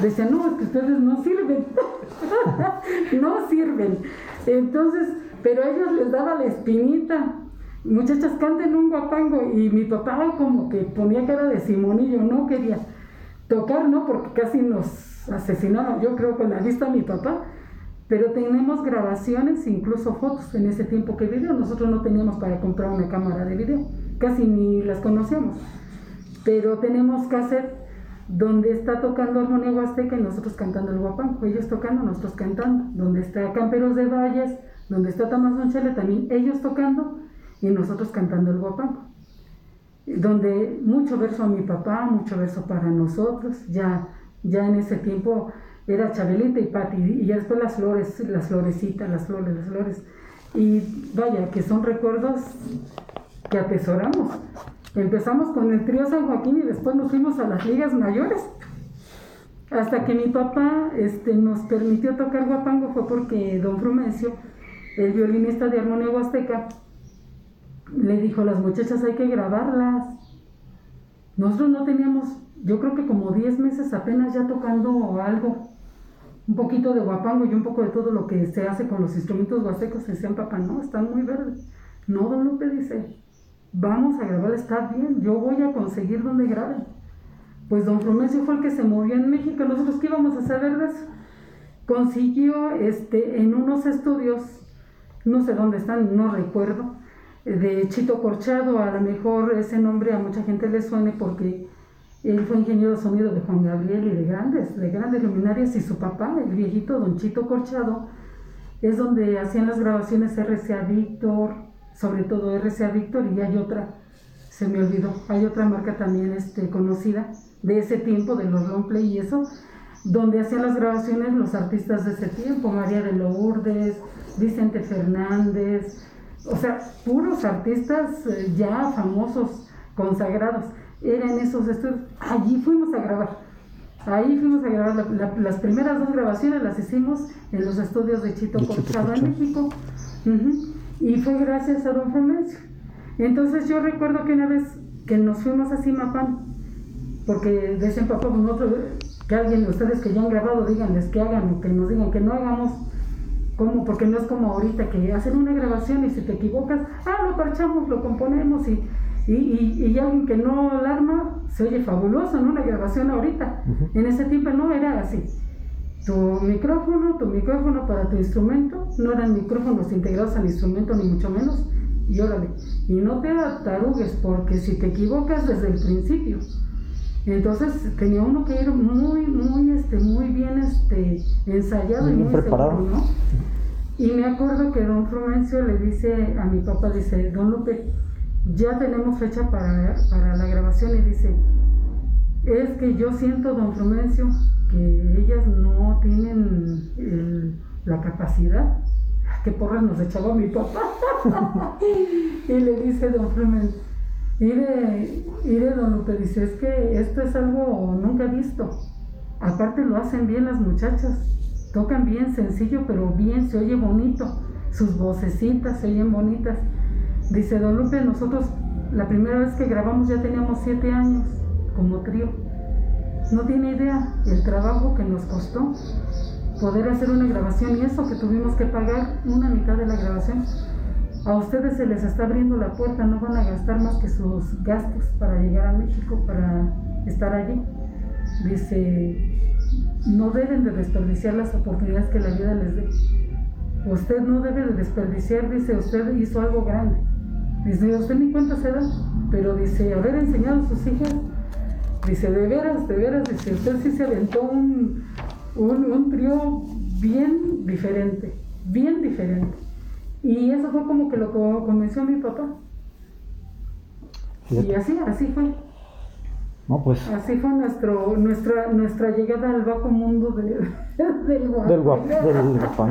Decían, no, es que ustedes no sirven. no sirven. Entonces, pero a ellos les daba la espinita. Muchachas, canten un guapango. Y mi papá como que ponía cara de simonillo, no quería tocar, ¿no? Porque casi nos asesinaron, yo creo, con la vista mi papá. Pero tenemos grabaciones, incluso fotos en ese tiempo que vivió. Nosotros no teníamos para comprar una cámara de video, casi ni las conocíamos. Pero tenemos cassette donde está tocando Armonía Huasteca y nosotros cantando el guapango. Ellos tocando, nosotros cantando. Donde está Camperos de Valles, donde está Tamás Chele, también ellos tocando y nosotros cantando el guapango. Donde mucho verso a mi papá, mucho verso para nosotros. Ya, ya en ese tiempo era Chabelita y Pati, y ya después las flores, las florecitas, las flores, las flores. Y vaya, que son recuerdos que atesoramos. Empezamos con el trío San Joaquín y después nos fuimos a las ligas mayores. Hasta que mi papá este, nos permitió tocar guapango fue porque don Frumencio, el violinista de Armonía Huasteca, le dijo las muchachas hay que grabarlas. Nosotros no teníamos, yo creo que como 10 meses apenas ya tocando algo un poquito de guapango y un poco de todo lo que se hace con los instrumentos huastecos. Decían, papá, no, están muy verdes. No, don Lupe dice, vamos a grabar, está bien, yo voy a conseguir donde graben. Pues don Frumencio fue el que se movió en México, nosotros qué íbamos a saber de eso. Consiguió este, en unos estudios, no sé dónde están, no recuerdo, de Chito Corchado, a lo mejor ese nombre a mucha gente le suene porque él fue ingeniero de sonido de Juan Gabriel y de grandes, de grandes luminarias y su papá, el viejito Don Chito Corchado, es donde hacían las grabaciones RCA Víctor, sobre todo RCA Víctor y hay otra, se me olvidó, hay otra marca también este, conocida de ese tiempo, de los longplay y eso, donde hacían las grabaciones los artistas de ese tiempo, María de Lourdes, Vicente Fernández, o sea, puros artistas eh, ya famosos, consagrados eran esos estudios. Allí fuimos a grabar. Ahí fuimos a grabar. las primeras dos grabaciones las hicimos en los estudios de Chito, Corchado en México. Y fue gracias a don Florencio. Entonces yo recuerdo que una vez que nos fuimos a Simapán, porque papá, pues nosotros, que alguien de ustedes que ya han grabado, díganles que hagan o que nos digan que no hagamos. ¿Cómo? Porque no es como ahorita que hacen una grabación y si te equivocas, ah, lo parchamos, lo componemos y y, y, y, alguien que no alarma, se oye fabuloso, ¿no? Una grabación ahorita. En ese tiempo no era así. Tu micrófono, tu micrófono para tu instrumento, no eran micrófonos integrados al instrumento, ni mucho menos. Y órale, y no te atarugues, porque si te equivocas desde el principio, entonces tenía uno que ir muy, muy, este, muy bien este, ensayado y muy preparado, ¿no? Y me acuerdo que don Frumencio le dice a mi papá, dice, don Lupe, ya tenemos fecha para, la grabación y dice, es que yo siento, don Frumencio, que ellas no tienen la capacidad. que porras nos echaba mi papá. y le dice don Frumencio, mire, mire don Lupe, dice, es que esto es algo nunca visto. Aparte lo hacen bien las muchachas, tocan bien sencillo, pero bien, se oye bonito. Sus vocecitas se oyen bonitas. Dice Don Lupe, nosotros la primera vez que grabamos ya teníamos siete años como trío. No tiene idea el trabajo que nos costó poder hacer una grabación y eso que tuvimos que pagar una mitad de la grabación. A ustedes se les está abriendo la puerta, no van a gastar más que sus gastos para llegar a México, para estar allí. Dice, no deben de desperdiciar las oportunidades que la vida les dé. Usted no debe de desperdiciar, dice, usted hizo algo grande Dice, usted ni cuenta se da, pero dice, haber enseñado a sus hijas, dice, de veras, de veras, dice, usted sí se aventó un, un, trío bien diferente, bien diferente. Y eso fue como que lo convenció a mi papá. Y así, así fue. No, pues. Así fue nuestro, nuestra, nuestra llegada al bajo mundo de, del guapo. Del guapo, del guapo.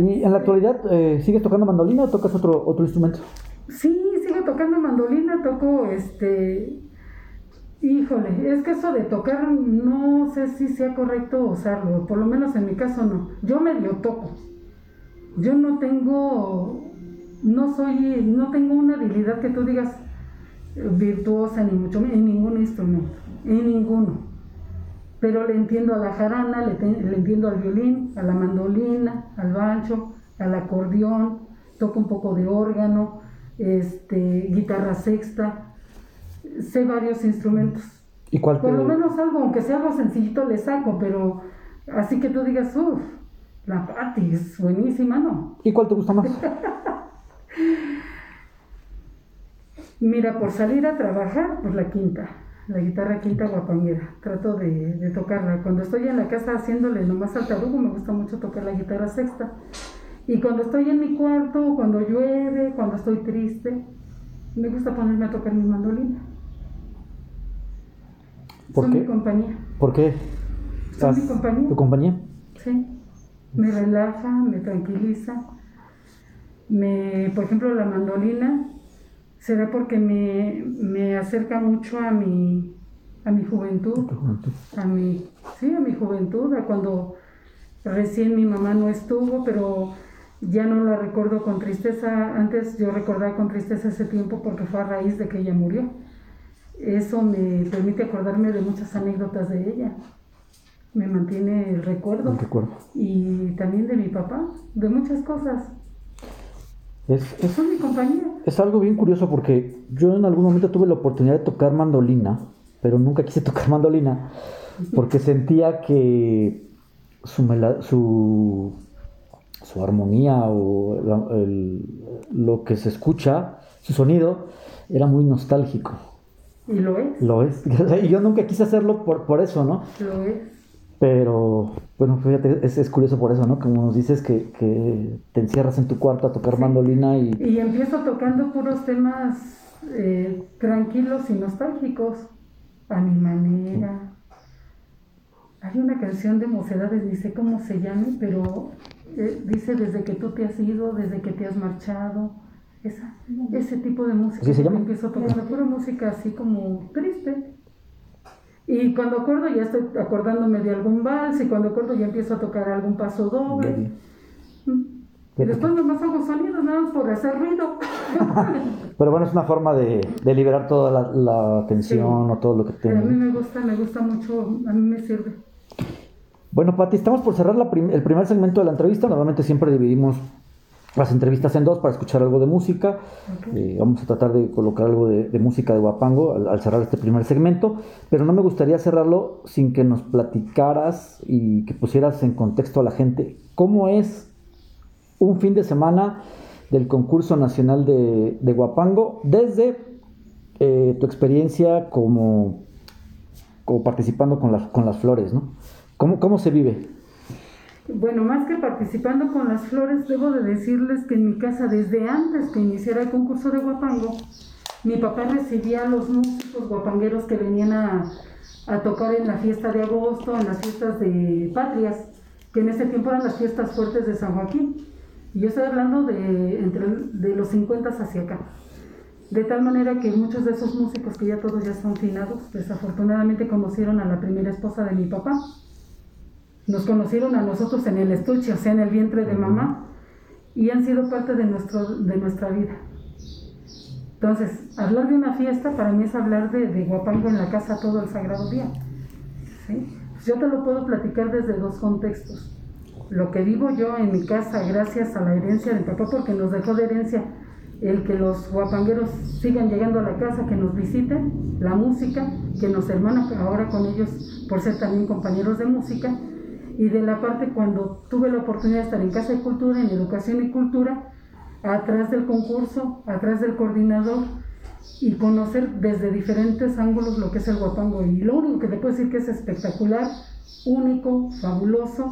¿Y en la actualidad eh, sigues tocando mandolina o tocas otro, otro instrumento? Sí, sigo tocando mandolina, toco este. Híjole, es que eso de tocar no sé si sea correcto usarlo, por lo menos en mi caso no. Yo medio toco. Yo no tengo, no soy, no tengo una habilidad que tú digas virtuosa ni mucho en ningún instrumento, en ninguno. pero le entiendo a la jarana, le, le entiendo al violín, a la mandolina, al bancho, al acordeón, toco un poco de órgano, este, guitarra sexta, sé varios instrumentos. ¿Y cuál Por lo menos algo, aunque sea algo sencillito, le saco, pero así que tú digas, uff, la Patti es buenísima, ¿no? ¿Y cuál te gusta más? Mira, por salir a trabajar, pues la quinta, la guitarra quinta guapanguera. Trato de, de tocarla. Cuando estoy en la casa haciéndole nomás al tarugo, me gusta mucho tocar la guitarra sexta. Y cuando estoy en mi cuarto, cuando llueve, cuando estoy triste, me gusta ponerme a tocar mi mandolina. ¿Por Son qué? mi compañía. ¿Por qué? Son mi ¿Estás- compañía. ¿Tu compañía? Sí. Me relaja, me tranquiliza. Me, por ejemplo, la mandolina será porque me, me acerca mucho a mi, a mi juventud, Tu juventud. a mi, sí, a mi juventud, a cuando recién mi mamá no estuvo, pero ya no la recuerdo con tristeza. Antes yo recordaba con tristeza ese tiempo porque fue a raíz de que ella murió. Eso me permite acordarme de muchas anécdotas de ella. Me mantiene el recuerdo. No recuerdo. Y también de mi papá, de muchas cosas. Es, es, mi compañía. es algo bien curioso porque yo en algún momento tuve la oportunidad de tocar mandolina, pero nunca quise tocar mandolina porque sentía que su, mela- su, su armonía o la- el- lo que se escucha, su sonido, era muy nostálgico. Y lo es, Lo es. Y yo nunca quise hacerlo por, por eso, ¿no? lo es. Pero, bueno, fíjate, es, es curioso por eso, ¿no? Como nos dices que, que te encierras en tu cuarto a tocar Sí. mandolina y... Y empiezo tocando puros temas eh, tranquilos y nostálgicos, a mi manera. Hay una canción de Mocedades, ni sé cómo se llame, pero eh, dice desde que tú te has ido, desde que te has marchado. Esa, ese tipo de música. ¿Así se llama? Empiezo a tocar pura música así como triste. Y cuando acuerdo ya estoy acordándome de algún vals y cuando acuerdo ya empiezo a tocar algún paso doble. Mm. Y después nomás hago sonidos nada más por hacer ruido. Pero bueno, es una forma de, de liberar toda la, la tensión Sí. o todo lo que Pero a mí me gusta, me gusta mucho, a mí me sirve. Bueno, Pati, estamos por cerrar la prim- el primer segmento de la entrevista. Normalmente siempre dividimos las entrevistas en dos para escuchar algo de música. Eh, vamos a tratar de colocar algo de, de música de Guapango al, al cerrar este primer segmento, pero no me gustaría cerrarlo sin que nos platicaras y que pusieras en contexto a la gente cómo es un fin de semana del concurso nacional de, de Guapango desde eh, tu experiencia como, como participando con las, con las flores, ¿no? ¿Cómo, ¿Cómo se vive? Bueno, más que participando con las flores, debo de decirles que en mi casa, desde antes que iniciara el concurso de Guapango, mi papá recibía a los músicos guapangueros que venían a, a tocar en la fiesta de agosto, en las fiestas de patrias, que en ese tiempo eran las fiestas fuertes de San Joaquín. Y yo estoy hablando de, entre, de los 50 hacia acá. De tal manera que muchos de esos músicos que ya todos ya son finados, desafortunadamente conocieron a la primera esposa de mi papá. Nos conocieron a nosotros en el estuche, o sea, en el vientre de mamá, y han sido parte de, nuestro, de nuestra vida. Entonces, hablar de una fiesta para mí es hablar de, de Guapango en la casa todo el sagrado día. ¿sí? Pues yo te lo puedo platicar desde dos contextos. Lo que vivo yo en mi casa gracias a la herencia de papá, porque nos dejó de herencia el que los guapangueros sigan llegando a la casa, que nos visiten, la música, que nos hermana ahora con ellos por ser también compañeros de música, y de la parte cuando tuve la oportunidad de estar en Casa de Cultura, en Educación y Cultura, atrás del concurso, atrás del coordinador, y conocer desde diferentes ángulos lo que es el guapango. Y lo único que te puedo decir que es espectacular, único, fabuloso,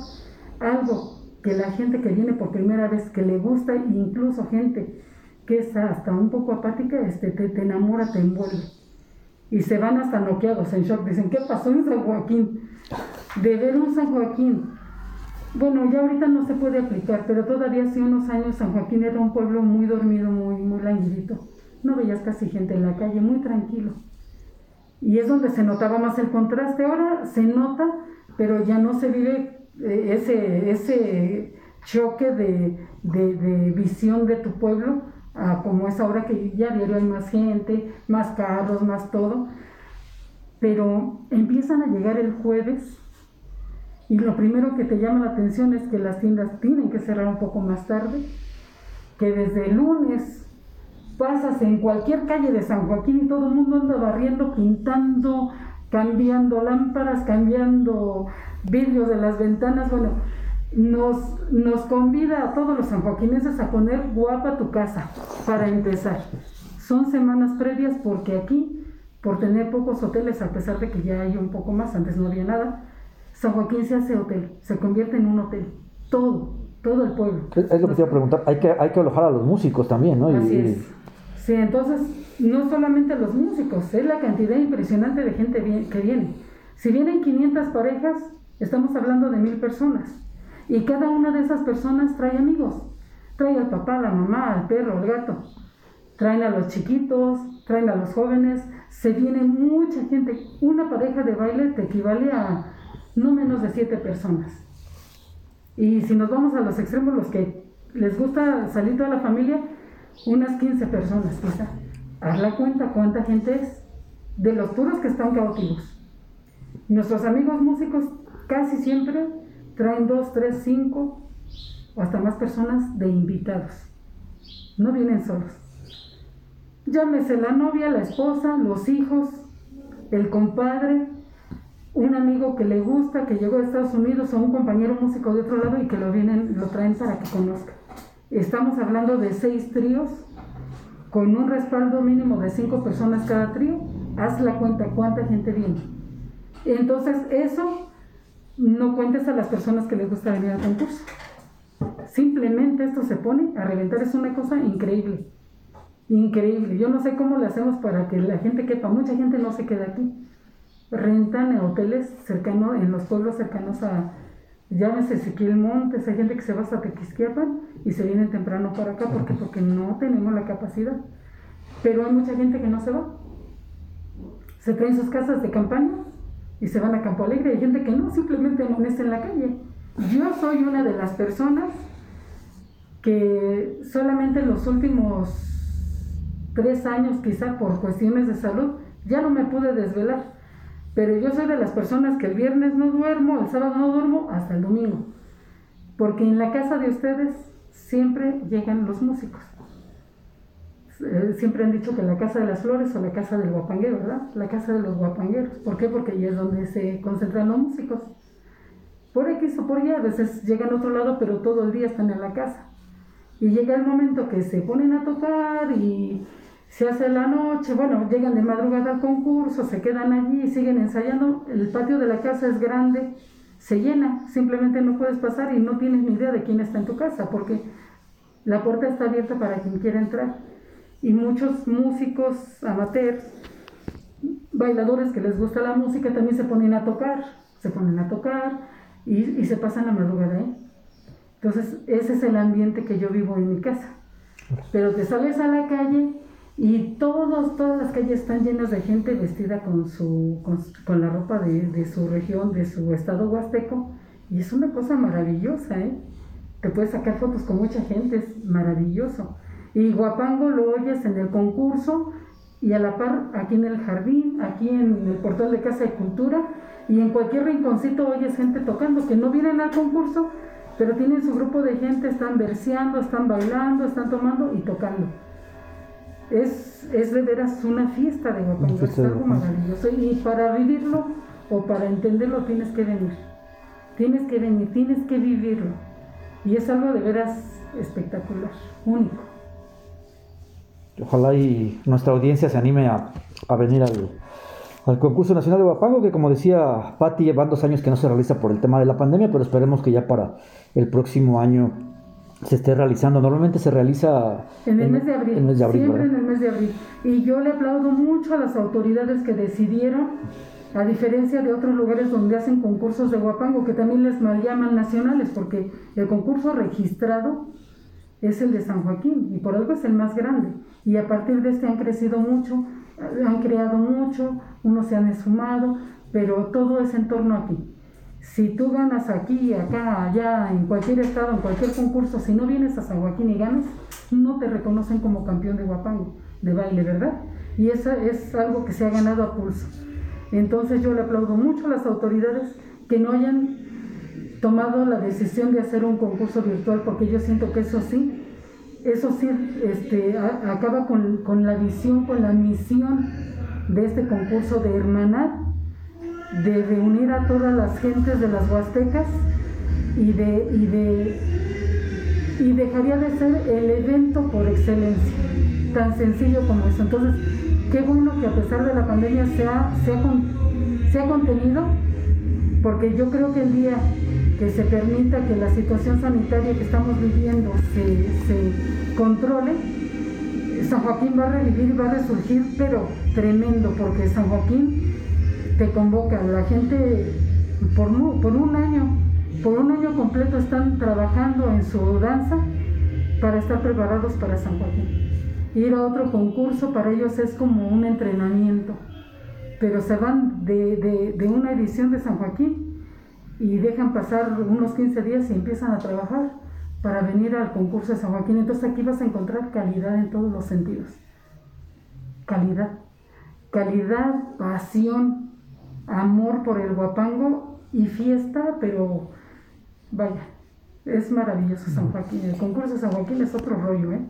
algo que la gente que viene por primera vez, que le gusta, incluso gente que es hasta un poco apática, este, te, te enamora, te envuelve. Y se van hasta noqueados en shock. Dicen, ¿qué pasó en San Joaquín? De ver un San Joaquín. Bueno, ya ahorita no se puede aplicar, pero todavía hace unos años San Joaquín era un pueblo muy dormido, muy, muy. No veías casi gente en la calle, muy tranquilo. Y es donde se notaba más el contraste. Ahora se nota, pero ya no se vive eh, ese, ese choque de, de, visión de tu pueblo, como es ahora que ya diario hay más gente, más carros, más todo. Pero empiezan a llegar el jueves y lo primero que te llama la atención es que las tiendas tienen que cerrar un poco más tarde, que desde lunes pasas en cualquier calle de San Joaquín y todo el mundo anda barriendo, pintando, cambiando lámparas, cambiando vidrios de las ventanas, bueno, nos, nos convida a todos los sanjoaquineses a poner guapa tu casa para empezar. Son semanas previas porque aquí, por tener pocos hoteles, a pesar de que ya hay un poco más, antes no había nada, San Joaquín se hace hotel, se convierte en un hotel. Todo, todo el pueblo. Es, lo que te iba a preguntar. Hay que, hay que alojar a los músicos también, ¿no? Así es. Sí, entonces, no solamente a los músicos, es la cantidad impresionante de gente que viene. Si vienen 500 parejas, estamos hablando de mil personas. Y cada una de esas personas trae amigos. Trae al papá, la mamá, al perro, al gato. Traen a los chiquitos, traen a los jóvenes. Se viene mucha gente. Una pareja de baile te equivale a no menos de siete personas. Y si nos vamos a los extremos, los que les gusta salir toda la familia, unas 15 personas quizá. Haz la cuenta cuánta gente es de los puros que están cautivos. Nuestros amigos músicos casi siempre traen dos, tres, cinco o hasta más personas de invitados. No vienen solos. Llámese la novia, la esposa, los hijos, el compadre, un amigo que le gusta, que llegó de Estados Unidos o un compañero músico de otro lado y que lo vienen, lo traen para que conozca. Estamos hablando de seis tríos con un respaldo mínimo de cinco personas cada trío. Haz la cuenta cuánta gente viene. Entonces, eso no cuentes a las personas que les gusta venir al concurso. Simplemente esto se pone a reventar, es una cosa increíble. Increíble. Yo no sé cómo lo hacemos para que la gente quepa. Mucha gente no se queda aquí rentan en hoteles cercanos, en los pueblos cercanos a, llámese Ezequiel Montes, hay gente que se va hasta Tequisquiapan y se viene temprano para acá, porque Porque no tenemos la capacidad. Pero hay mucha gente que no se va. Se traen sus casas de campaña y se van a Campo Alegre. Hay gente que no, simplemente amanece en la calle. Yo soy una de las personas que solamente en los últimos tres años, quizá por cuestiones de salud, ya no me pude desvelar pero yo soy de las personas que el viernes no duermo, el sábado no duermo, hasta el domingo. Porque en la casa de ustedes siempre llegan los músicos. Eh, siempre han dicho que la casa de las flores o la casa del guapanguero, ¿verdad? La casa de los guapangueros. ¿Por qué? Porque ahí es donde se concentran los músicos. Por X o por Y, a veces llegan a otro lado, pero todo el día están en la casa. Y llega el momento que se ponen a tocar y se hace la noche, bueno, llegan de madrugada al concurso, se quedan allí, siguen ensayando, el patio de la casa es grande, se llena, simplemente no puedes pasar y no tienes ni idea de quién está en tu casa, porque la puerta está abierta para quien quiera entrar. Y muchos músicos amateurs, bailadores que les gusta la música, también se ponen a tocar, se ponen a tocar y, se pasan la madrugada ahí. Entonces, ese es el ambiente que yo vivo en mi casa. Pero te sales a la calle y todos, todas las calles están llenas de gente vestida con, su, con, la ropa de, su región, de su estado huasteco. Y es una cosa maravillosa, ¿eh? Te puedes sacar fotos con mucha gente, es maravilloso. Y Guapango lo oyes en el concurso y a la par aquí en el jardín, aquí en el portal de Casa de Cultura y en cualquier rinconcito oyes gente tocando que no vienen al concurso, pero tienen su grupo de gente, están verseando, están bailando, están tomando y tocando es, es de veras una fiesta de Guapango, es algo maravilloso. Y para vivirlo o para entenderlo tienes que venir. Tienes que venir, tienes que vivirlo. Y es algo de veras espectacular, único. Ojalá y nuestra audiencia se anime a, a venir al, al, concurso nacional de Guapango, que como decía Patti, llevan dos años que no se realiza por el tema de la pandemia, pero esperemos que ya para el próximo año se esté realizando. Normalmente se realiza en el mes de abril. siempre en el mes de abril. Y yo le aplaudo mucho a las autoridades que decidieron, a diferencia de otros lugares donde hacen concursos de guapango, que también les mal llaman nacionales, porque el concurso registrado es el de San Joaquín y por algo es el más grande. Y a partir de este han crecido mucho, han creado mucho, unos se han esfumado, pero todo es en torno a aquí. Si tú ganas aquí, acá, allá, en cualquier estado, en cualquier concurso, si no vienes a San Joaquín y ganas, no te reconocen como campeón de guapango, de baile, ¿verdad? Y eso es algo que se ha ganado a pulso. Entonces yo le aplaudo mucho a las autoridades que no hayan tomado la decisión de hacer un concurso virtual porque yo siento que eso sí, eso sí, este, acaba con, con, la visión, con la misión de este concurso de hermanar, de reunir a todas las gentes de las Huastecas y de, y de y dejaría de ser el evento por excelencia, tan sencillo como eso. Entonces, qué bueno que a pesar de la pandemia se ha, se contenido, porque yo creo que el día que se permita que la situación sanitaria que estamos viviendo se, se controle, San Joaquín va a revivir va a resurgir, pero tremendo, porque San Joaquín te convoca, la gente por, por un año por un año completo están trabajando en su danza para estar preparados para San Joaquín. Ir a otro concurso para ellos es como un entrenamiento, pero se van de, una edición de San Joaquín y dejan pasar unos 15 días y empiezan a trabajar para venir al concurso de San Joaquín. Entonces aquí vas a encontrar calidad en todos los sentidos. Calidad. Calidad, pasión, amor por el guapango y fiesta, pero vaya, es maravilloso San Joaquín. El concurso de San Joaquín es otro rollo, ¿eh?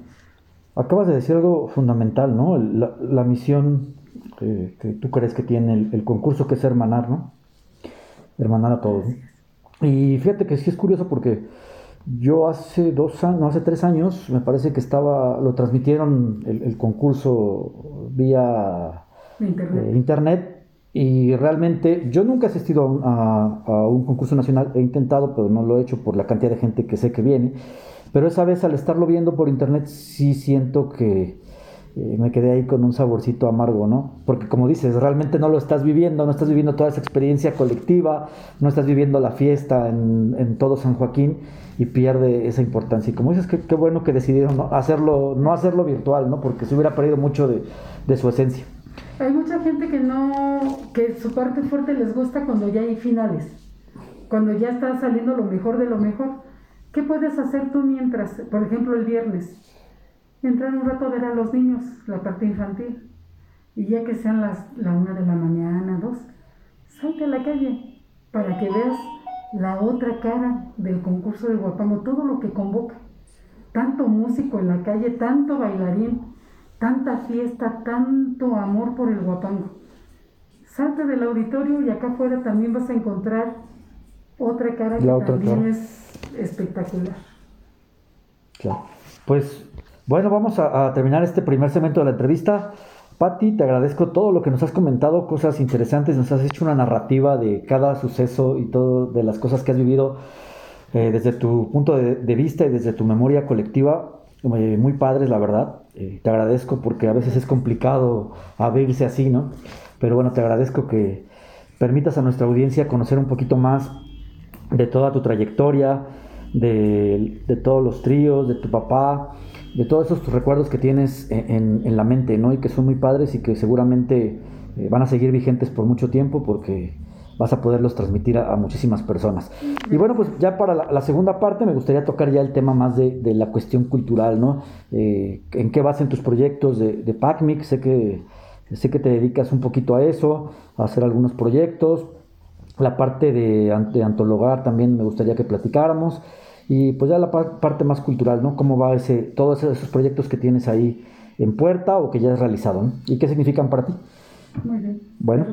Acabas de decir algo fundamental, ¿no? La, misión que, tú crees que tiene el, concurso, que es hermanar, ¿no? Hermanar a todos. Y fíjate que sí es curioso porque yo hace dos años, no, hace tres años, me parece que estaba, lo transmitieron el, concurso vía internet eh, y realmente yo nunca he asistido a, un concurso nacional, he intentado, pero no lo he hecho por la cantidad de gente que sé que viene. Pero esa vez al estarlo viendo por internet sí siento que eh, me quedé ahí con un saborcito amargo, ¿no? Porque como dices, realmente no lo estás viviendo, no estás viviendo toda esa experiencia colectiva, no estás viviendo la fiesta en, todo San Joaquín y pierde esa importancia. Y como dices, qué, bueno que decidieron hacerlo, no hacerlo virtual, ¿no? Porque se hubiera perdido mucho de su esencia. Hay mucha gente que no, que su parte fuerte les gusta cuando ya hay finales, cuando ya está saliendo lo mejor de lo mejor. ¿Qué puedes hacer tú mientras, por ejemplo, el viernes? Entrar un rato a ver a los niños, la parte infantil. Y ya que sean las la una de la mañana, dos, salte a la calle para que veas la otra cara del concurso de Guapango, todo lo que convoca. Tanto músico en la calle, tanto bailarín, tanta fiesta, tanto amor por el guapango. Salte del auditorio y acá afuera también vas a encontrar otra cara que también es espectacular. Claro. Pues bueno, vamos a, terminar este primer segmento de la entrevista. Patti, te agradezco todo lo que nos has comentado, cosas interesantes, nos has hecho una narrativa de cada suceso y todo de las cosas que has vivido eh, desde tu punto de, vista y desde tu memoria colectiva, muy padres, la verdad. Eh, te agradezco porque a veces es complicado abrirse así, ¿no? Pero bueno, te agradezco que permitas a nuestra audiencia conocer un poquito más de toda tu trayectoria, de, todos los tríos, de tu papá, de todos esos recuerdos que tienes en, la mente, ¿no? Y que son muy padres y que seguramente eh, van a seguir vigentes por mucho tiempo porque vas a poderlos transmitir a, muchísimas personas. Y bueno, pues ya para la, segunda parte me gustaría tocar ya el tema más de, la cuestión cultural, ¿no? Eh, ¿En qué vas en tus proyectos de, de? Sé que, sé que te dedicas un poquito a eso, a hacer algunos proyectos. La parte de, de antologar también me gustaría que platicáramos. Y pues ya la parte más cultural, ¿no? ¿Cómo va ese, todos esos proyectos que tienes ahí en puerta o que ya has realizado, ¿no? ¿Y qué significan para ti? Muy bien. Bueno,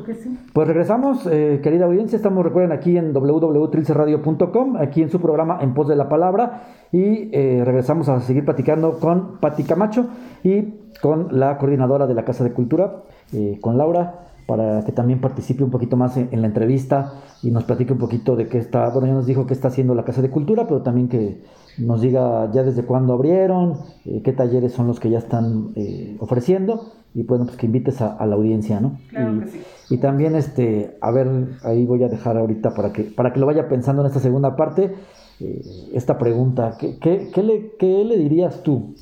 pues regresamos, eh, querida audiencia. Estamos, recuerden, aquí en www.trilcerradio.com, aquí en su programa En Pos de la Palabra. Y eh, regresamos a seguir platicando con Pati Camacho y con la coordinadora de la Casa de Cultura, eh, con Laura, para que también participe un poquito más en, la entrevista y nos platique un poquito de qué está. Bueno, ya nos dijo qué está haciendo la Casa de Cultura, pero también que nos diga ya desde cuándo abrieron, qué talleres son los que ya están ofreciendo y bueno, pues que invites a, la audiencia, ¿no? Claro y, que sí. y, también, este, a ver, ahí voy a dejar ahorita para que, para que lo vaya pensando en esta segunda parte, eh, esta pregunta, ¿qué, qué, le, ¿qué, le, dirías tú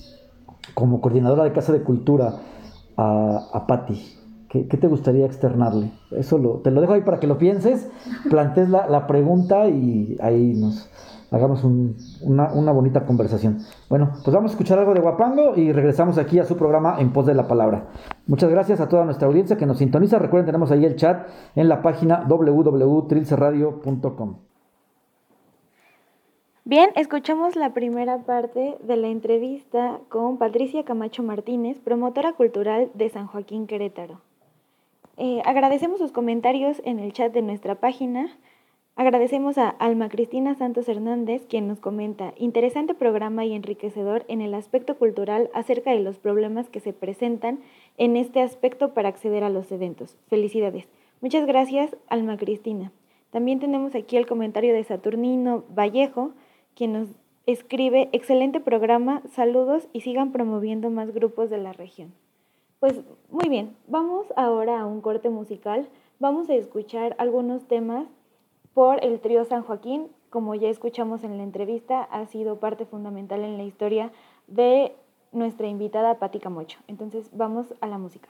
como coordinadora de Casa de Cultura a, a Patti? ¿Qué, te gustaría externarle? Eso te lo dejo ahí para que lo pienses, plantees la, la pregunta y ahí nos, hagamos una, una, bonita conversación. Bueno, pues vamos a escuchar algo de Guapango y regresamos aquí a su programa En Pos de la Palabra. Muchas gracias a toda nuestra audiencia que nos sintoniza. Recuerden, tenemos ahí el chat en la página www.trilcerradio.com. Bien, escuchamos la primera parte de la entrevista con Patricia Camacho Martínez, promotora cultural de San Joaquín Querétaro. Eh, agradecemos sus comentarios en el chat de nuestra página. Agradecemos a Alma Cristina Santos Hernández, quien nos comenta, interesante programa y enriquecedor en el aspecto cultural acerca de los problemas que se presentan en este aspecto para acceder a los eventos. Felicidades. Muchas gracias, Alma Cristina. También tenemos aquí el comentario de Saturnino Vallejo, quien nos escribe, excelente programa, saludos y sigan promoviendo más grupos de la región. Pues muy bien, vamos ahora a un corte musical. Vamos a escuchar algunos temas por el trío San Joaquín. Como ya escuchamos en la entrevista, ha sido parte fundamental en la historia de nuestra invitada Patti Camocho. Entonces vamos a la música.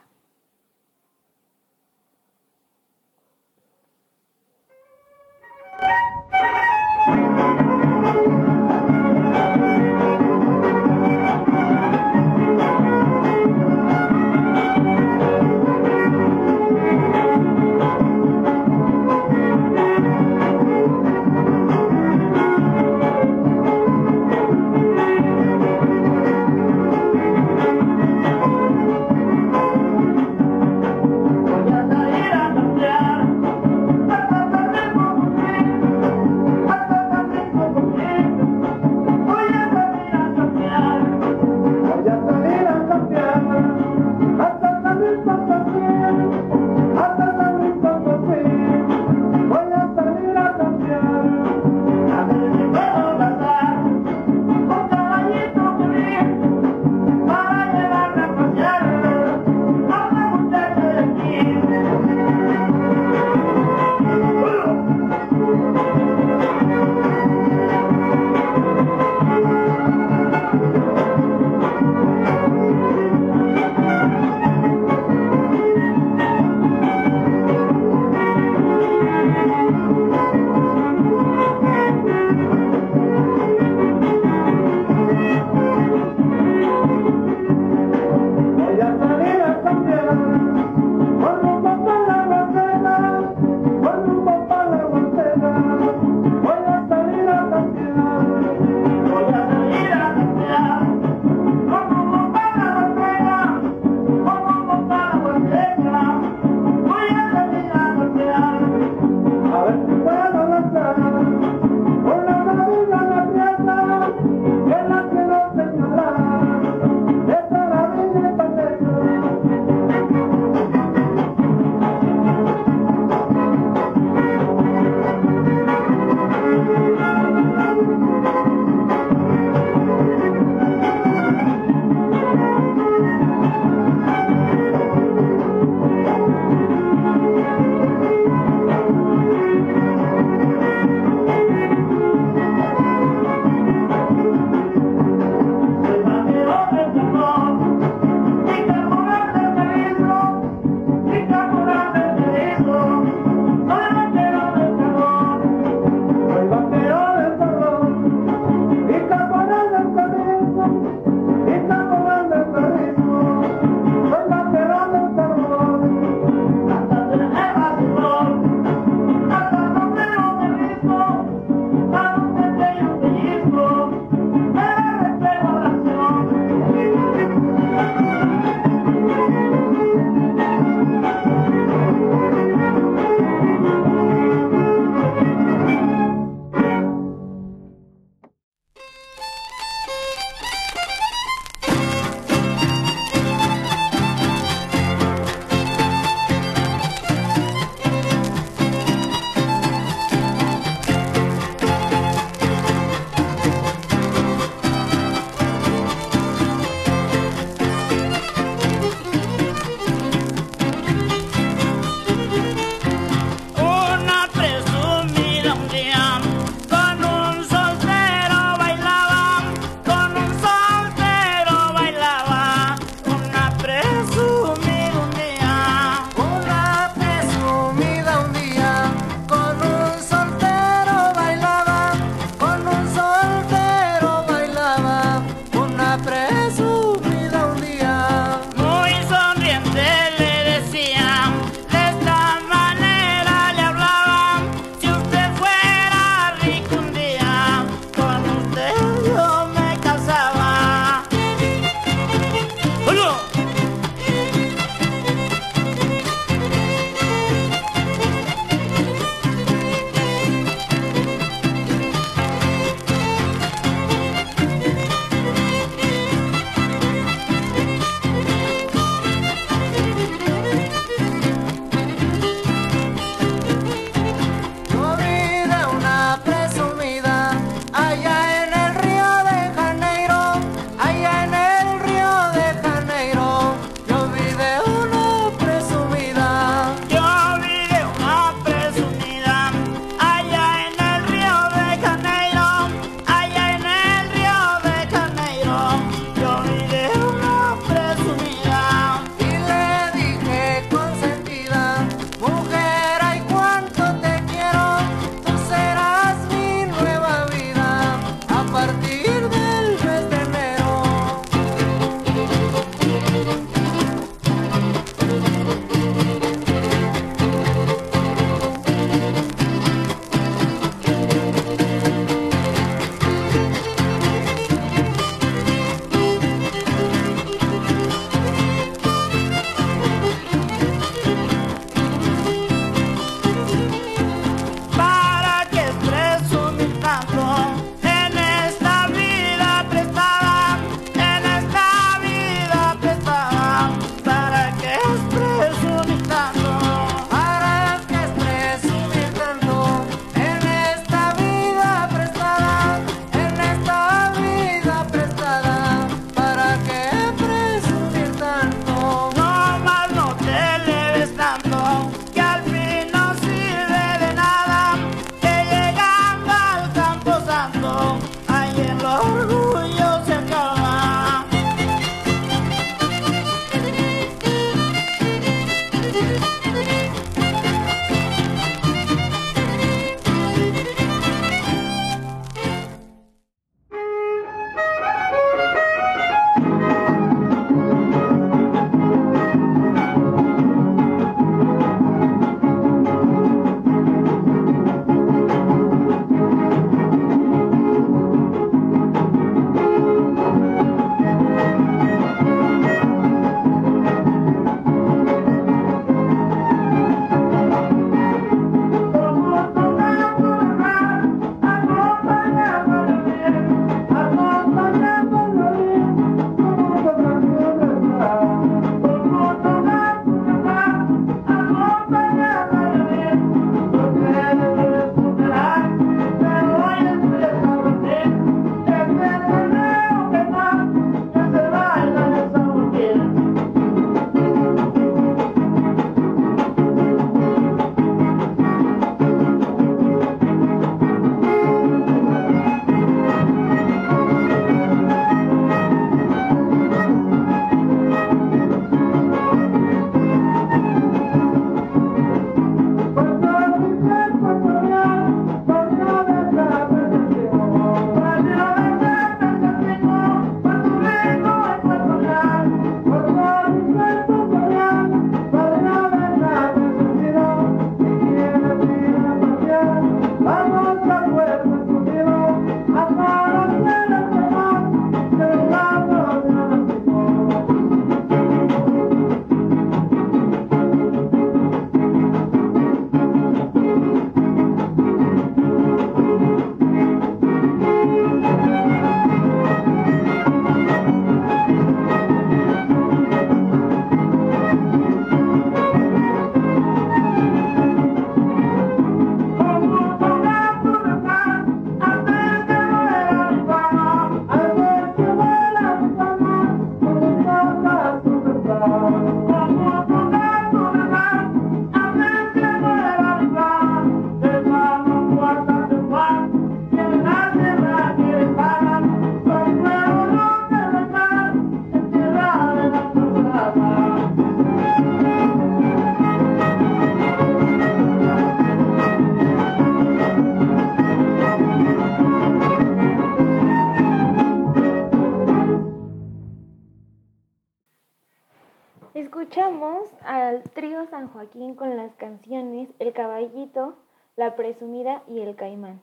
La Presumida y El Caimán.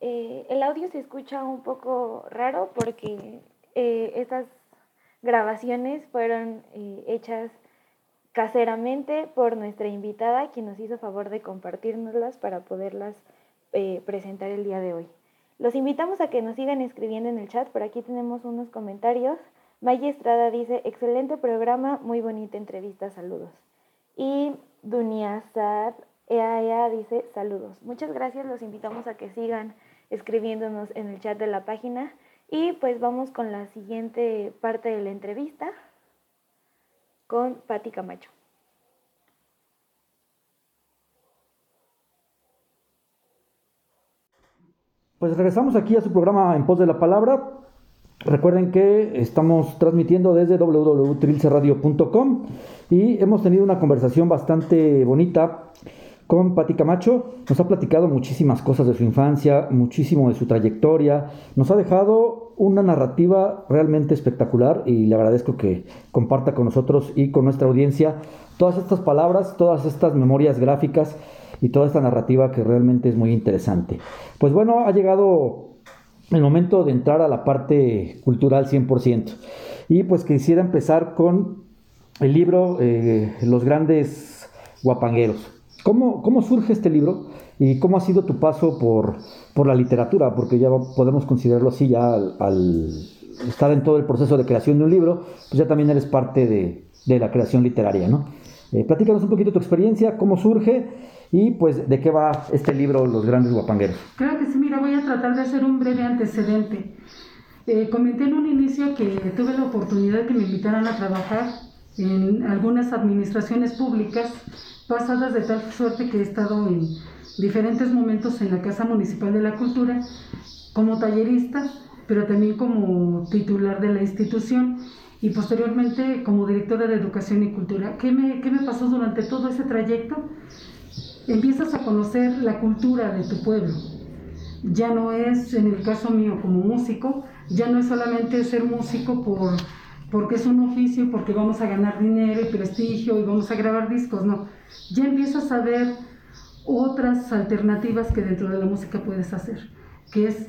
Eh, el audio se escucha un poco raro porque eh, estas grabaciones fueron eh, hechas caseramente por nuestra invitada, quien nos hizo favor de compartirnoslas para poderlas presentar el día de hoy. Los invitamos a que nos sigan escribiendo en el chat, por aquí tenemos unos comentarios. Maya Estrada dice, excelente programa, muy bonita entrevista, saludos. Y Duniazar EAEA dice, saludos. Muchas gracias, los invitamos a que sigan escribiéndonos en el chat de la página. Y pues vamos con la siguiente parte de la entrevista con Patti Camacho. Pues regresamos aquí a su programa En Pos de la Palabra. Recuerden que estamos transmitiendo desde www.trilcerradio.com y hemos tenido una conversación bastante bonita con Pati Camacho. Nos ha platicado muchísimas cosas de su infancia, muchísimo de su trayectoria. Nos ha dejado una narrativa realmente espectacular y le agradezco que comparta con nosotros y con nuestra audiencia todas estas palabras, todas estas memorias gráficas y toda esta narrativa que realmente es muy interesante. Pues bueno, ha llegado el momento de entrar a la parte cultural 100%. Y pues quisiera empezar con el libro eh, Los grandes guapangueros. ¿Cómo, ¿Cómo, surge este libro y cómo ha sido tu paso por, por la literatura? Porque ya podemos considerarlo así, ya al, estar en todo el proceso de creación de un libro, pues ya también eres parte de, de la creación literaria, ¿no? Eh, platícanos un poquito tu experiencia, cómo surge y pues de qué va este libro, Los grandes guapangueros. Claro que sí, mira, voy a tratar de hacer un breve antecedente. Eh, comenté en un inicio que tuve la oportunidad de que me invitaran a trabajar en algunas administraciones públicas pasadas de tal suerte que he estado en diferentes momentos en la Casa Municipal de la Cultura como tallerista, pero también como titular de la institución y posteriormente como directora de Educación y Cultura. ¿Qué me, qué me pasó durante todo ese trayecto? Empiezas a conocer la cultura de tu pueblo. Ya no es, en el caso mío como músico, ya no es solamente ser músico por porque es un oficio, porque vamos a ganar dinero y prestigio y vamos a grabar discos, no. Ya empiezas a ver otras alternativas que dentro de la música puedes hacer, que es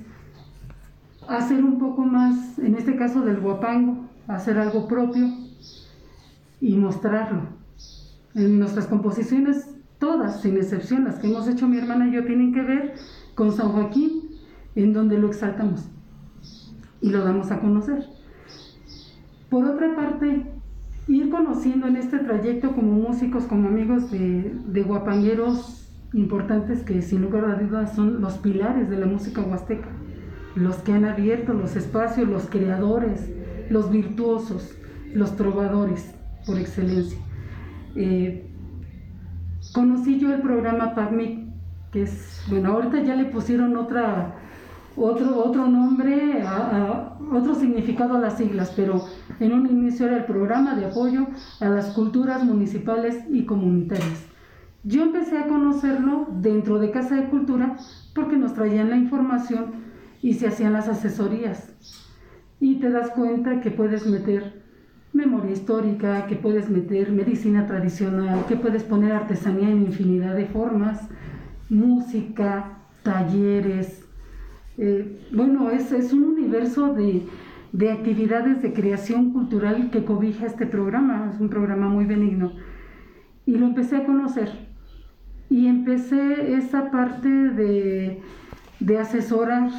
hacer un poco más, en este caso del guapango, hacer algo propio y mostrarlo. En nuestras composiciones, todas, sin excepción, las que hemos hecho mi hermana y yo, tienen que ver con San Joaquín, en donde lo exaltamos y lo damos a conocer. Por otra parte, ir conociendo en este trayecto como músicos, como amigos de, guapangueros importantes que sin lugar a dudas son los pilares de la música huasteca, los que han abierto los espacios, los creadores, los virtuosos, los trovadores por excelencia. Eh, conocí yo el programa PACMIC, que es, bueno, ahorita ya le pusieron otra otro, otro nombre, a, otro significado a las siglas, pero en un inicio era el programa de apoyo a las culturas municipales y comunitarias. Yo empecé a conocerlo dentro de Casa de Cultura porque nos traían la información y se hacían las asesorías. Y te das cuenta que puedes meter memoria histórica, que puedes meter medicina tradicional, que puedes poner artesanía en infinidad de formas, música, talleres, eh, bueno, es, es, un universo de, de, actividades de creación cultural que cobija este programa, es un programa muy benigno. Y lo empecé a conocer. Y empecé esa parte de, de asesorar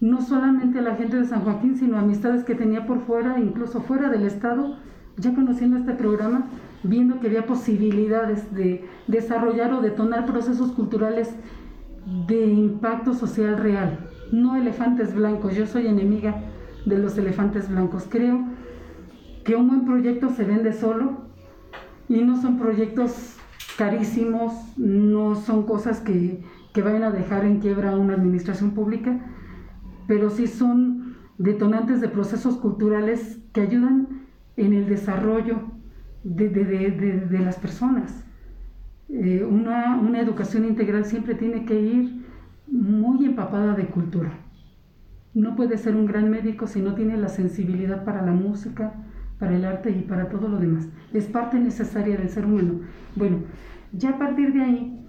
no solamente a la gente de San Joaquín, sino amistades que tenía por fuera, incluso fuera del estado, ya conociendo este programa, viendo que había posibilidades de desarrollar o detonar procesos culturales de impacto social real no elefantes blancos. Yo soy enemiga de los elefantes blancos. Creo que un buen proyecto se vende solo y no son proyectos carísimos, no son cosas que, que vayan a dejar en quiebra una administración pública, pero sí son detonantes de procesos culturales que ayudan en el desarrollo de, las personas. Eh, una, una educación integral siempre tiene que ir muy empapada de cultura. No puede ser un gran médico si no tiene la sensibilidad para la música, para el arte y para todo lo demás. Es parte necesaria del ser humano. Bueno, ya a partir de ahí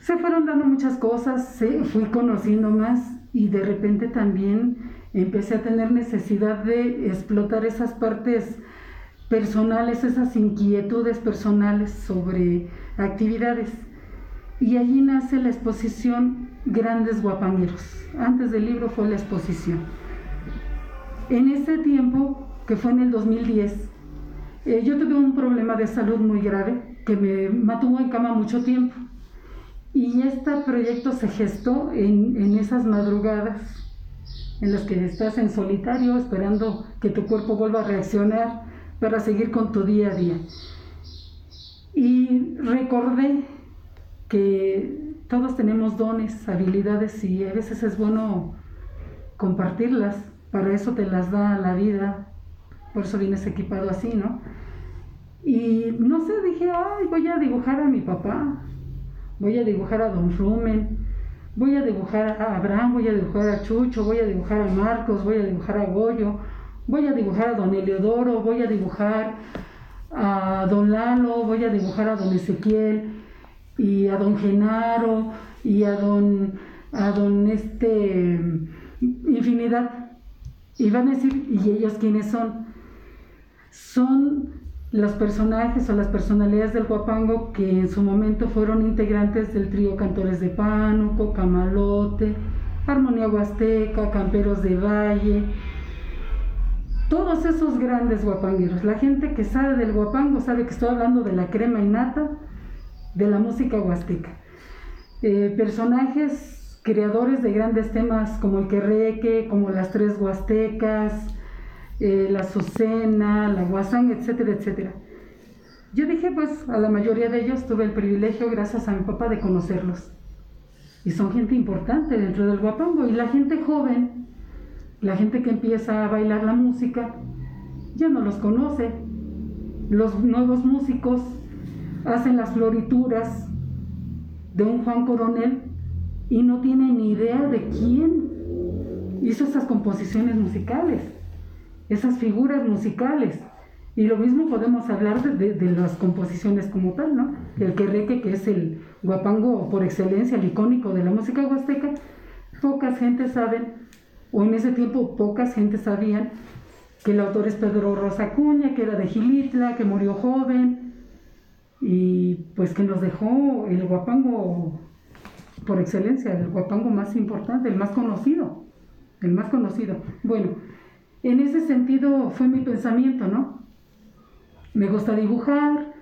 se fueron dando muchas cosas, se, fui conociendo más y de repente también empecé a tener necesidad de explotar esas partes personales, esas inquietudes personales sobre actividades. Y allí nace la exposición Grandes Guapangueros. Antes del libro fue la exposición. En ese tiempo, que fue en el 2010, eh, yo tuve un problema de salud muy grave que me mantuvo en cama mucho tiempo. Y este proyecto se gestó en, en esas madrugadas en las que estás en solitario esperando que tu cuerpo vuelva a reaccionar para seguir con tu día a día. Y recordé que todos tenemos dones, habilidades y a veces es bueno compartirlas. Para eso te las da la vida. Por eso vienes equipado así, ¿no? Y no sé, dije, ay, voy a dibujar a mi papá, voy a dibujar a Don Rumen, voy a dibujar a Abraham, voy a dibujar a Chucho, voy a dibujar a Marcos, voy a dibujar a Goyo, voy a dibujar a Don Eleodoro, voy a dibujar a Don Lalo, voy a dibujar a Don Ezequiel y a Don Genaro y a Don, a Don este, infinidad. Y van a decir, ¿y ellos quiénes son? Son los personajes o las personalidades del Guapango que en su momento fueron integrantes del trío Cantores de Pánuco, Camalote, Armonía Huasteca, Camperos de Valle, todos esos grandes guapangueros. La gente que sabe del guapango sabe que estoy hablando de la crema innata de la música huasteca. Eh, personajes creadores de grandes temas como el querreque, como las tres huastecas, eh, la Azucena, la Guasán, etcétera, etcétera. Yo dije, pues a la mayoría de ellos tuve el privilegio, gracias a mi papá, de conocerlos. Y son gente importante dentro del guapango. Y la gente joven, la gente que empieza a bailar la música, ya no los conoce. Los nuevos músicos hacen las florituras de un Juan Coronel y no tienen ni idea de quién hizo esas composiciones musicales esas figuras musicales. Y lo mismo podemos hablar de, de, las composiciones como tal, ¿no? El querreque, que es el guapango por excelencia, el icónico de la música huasteca, pocas gente saben, o en ese tiempo pocas gente sabían, que el autor es Pedro Rosa Cuña, que era de Gilitla, que murió joven, y pues que nos dejó el guapango por excelencia, el guapango más importante, el más conocido, el más conocido. Bueno, en ese sentido fue mi pensamiento, ¿no? Me gusta dibujar,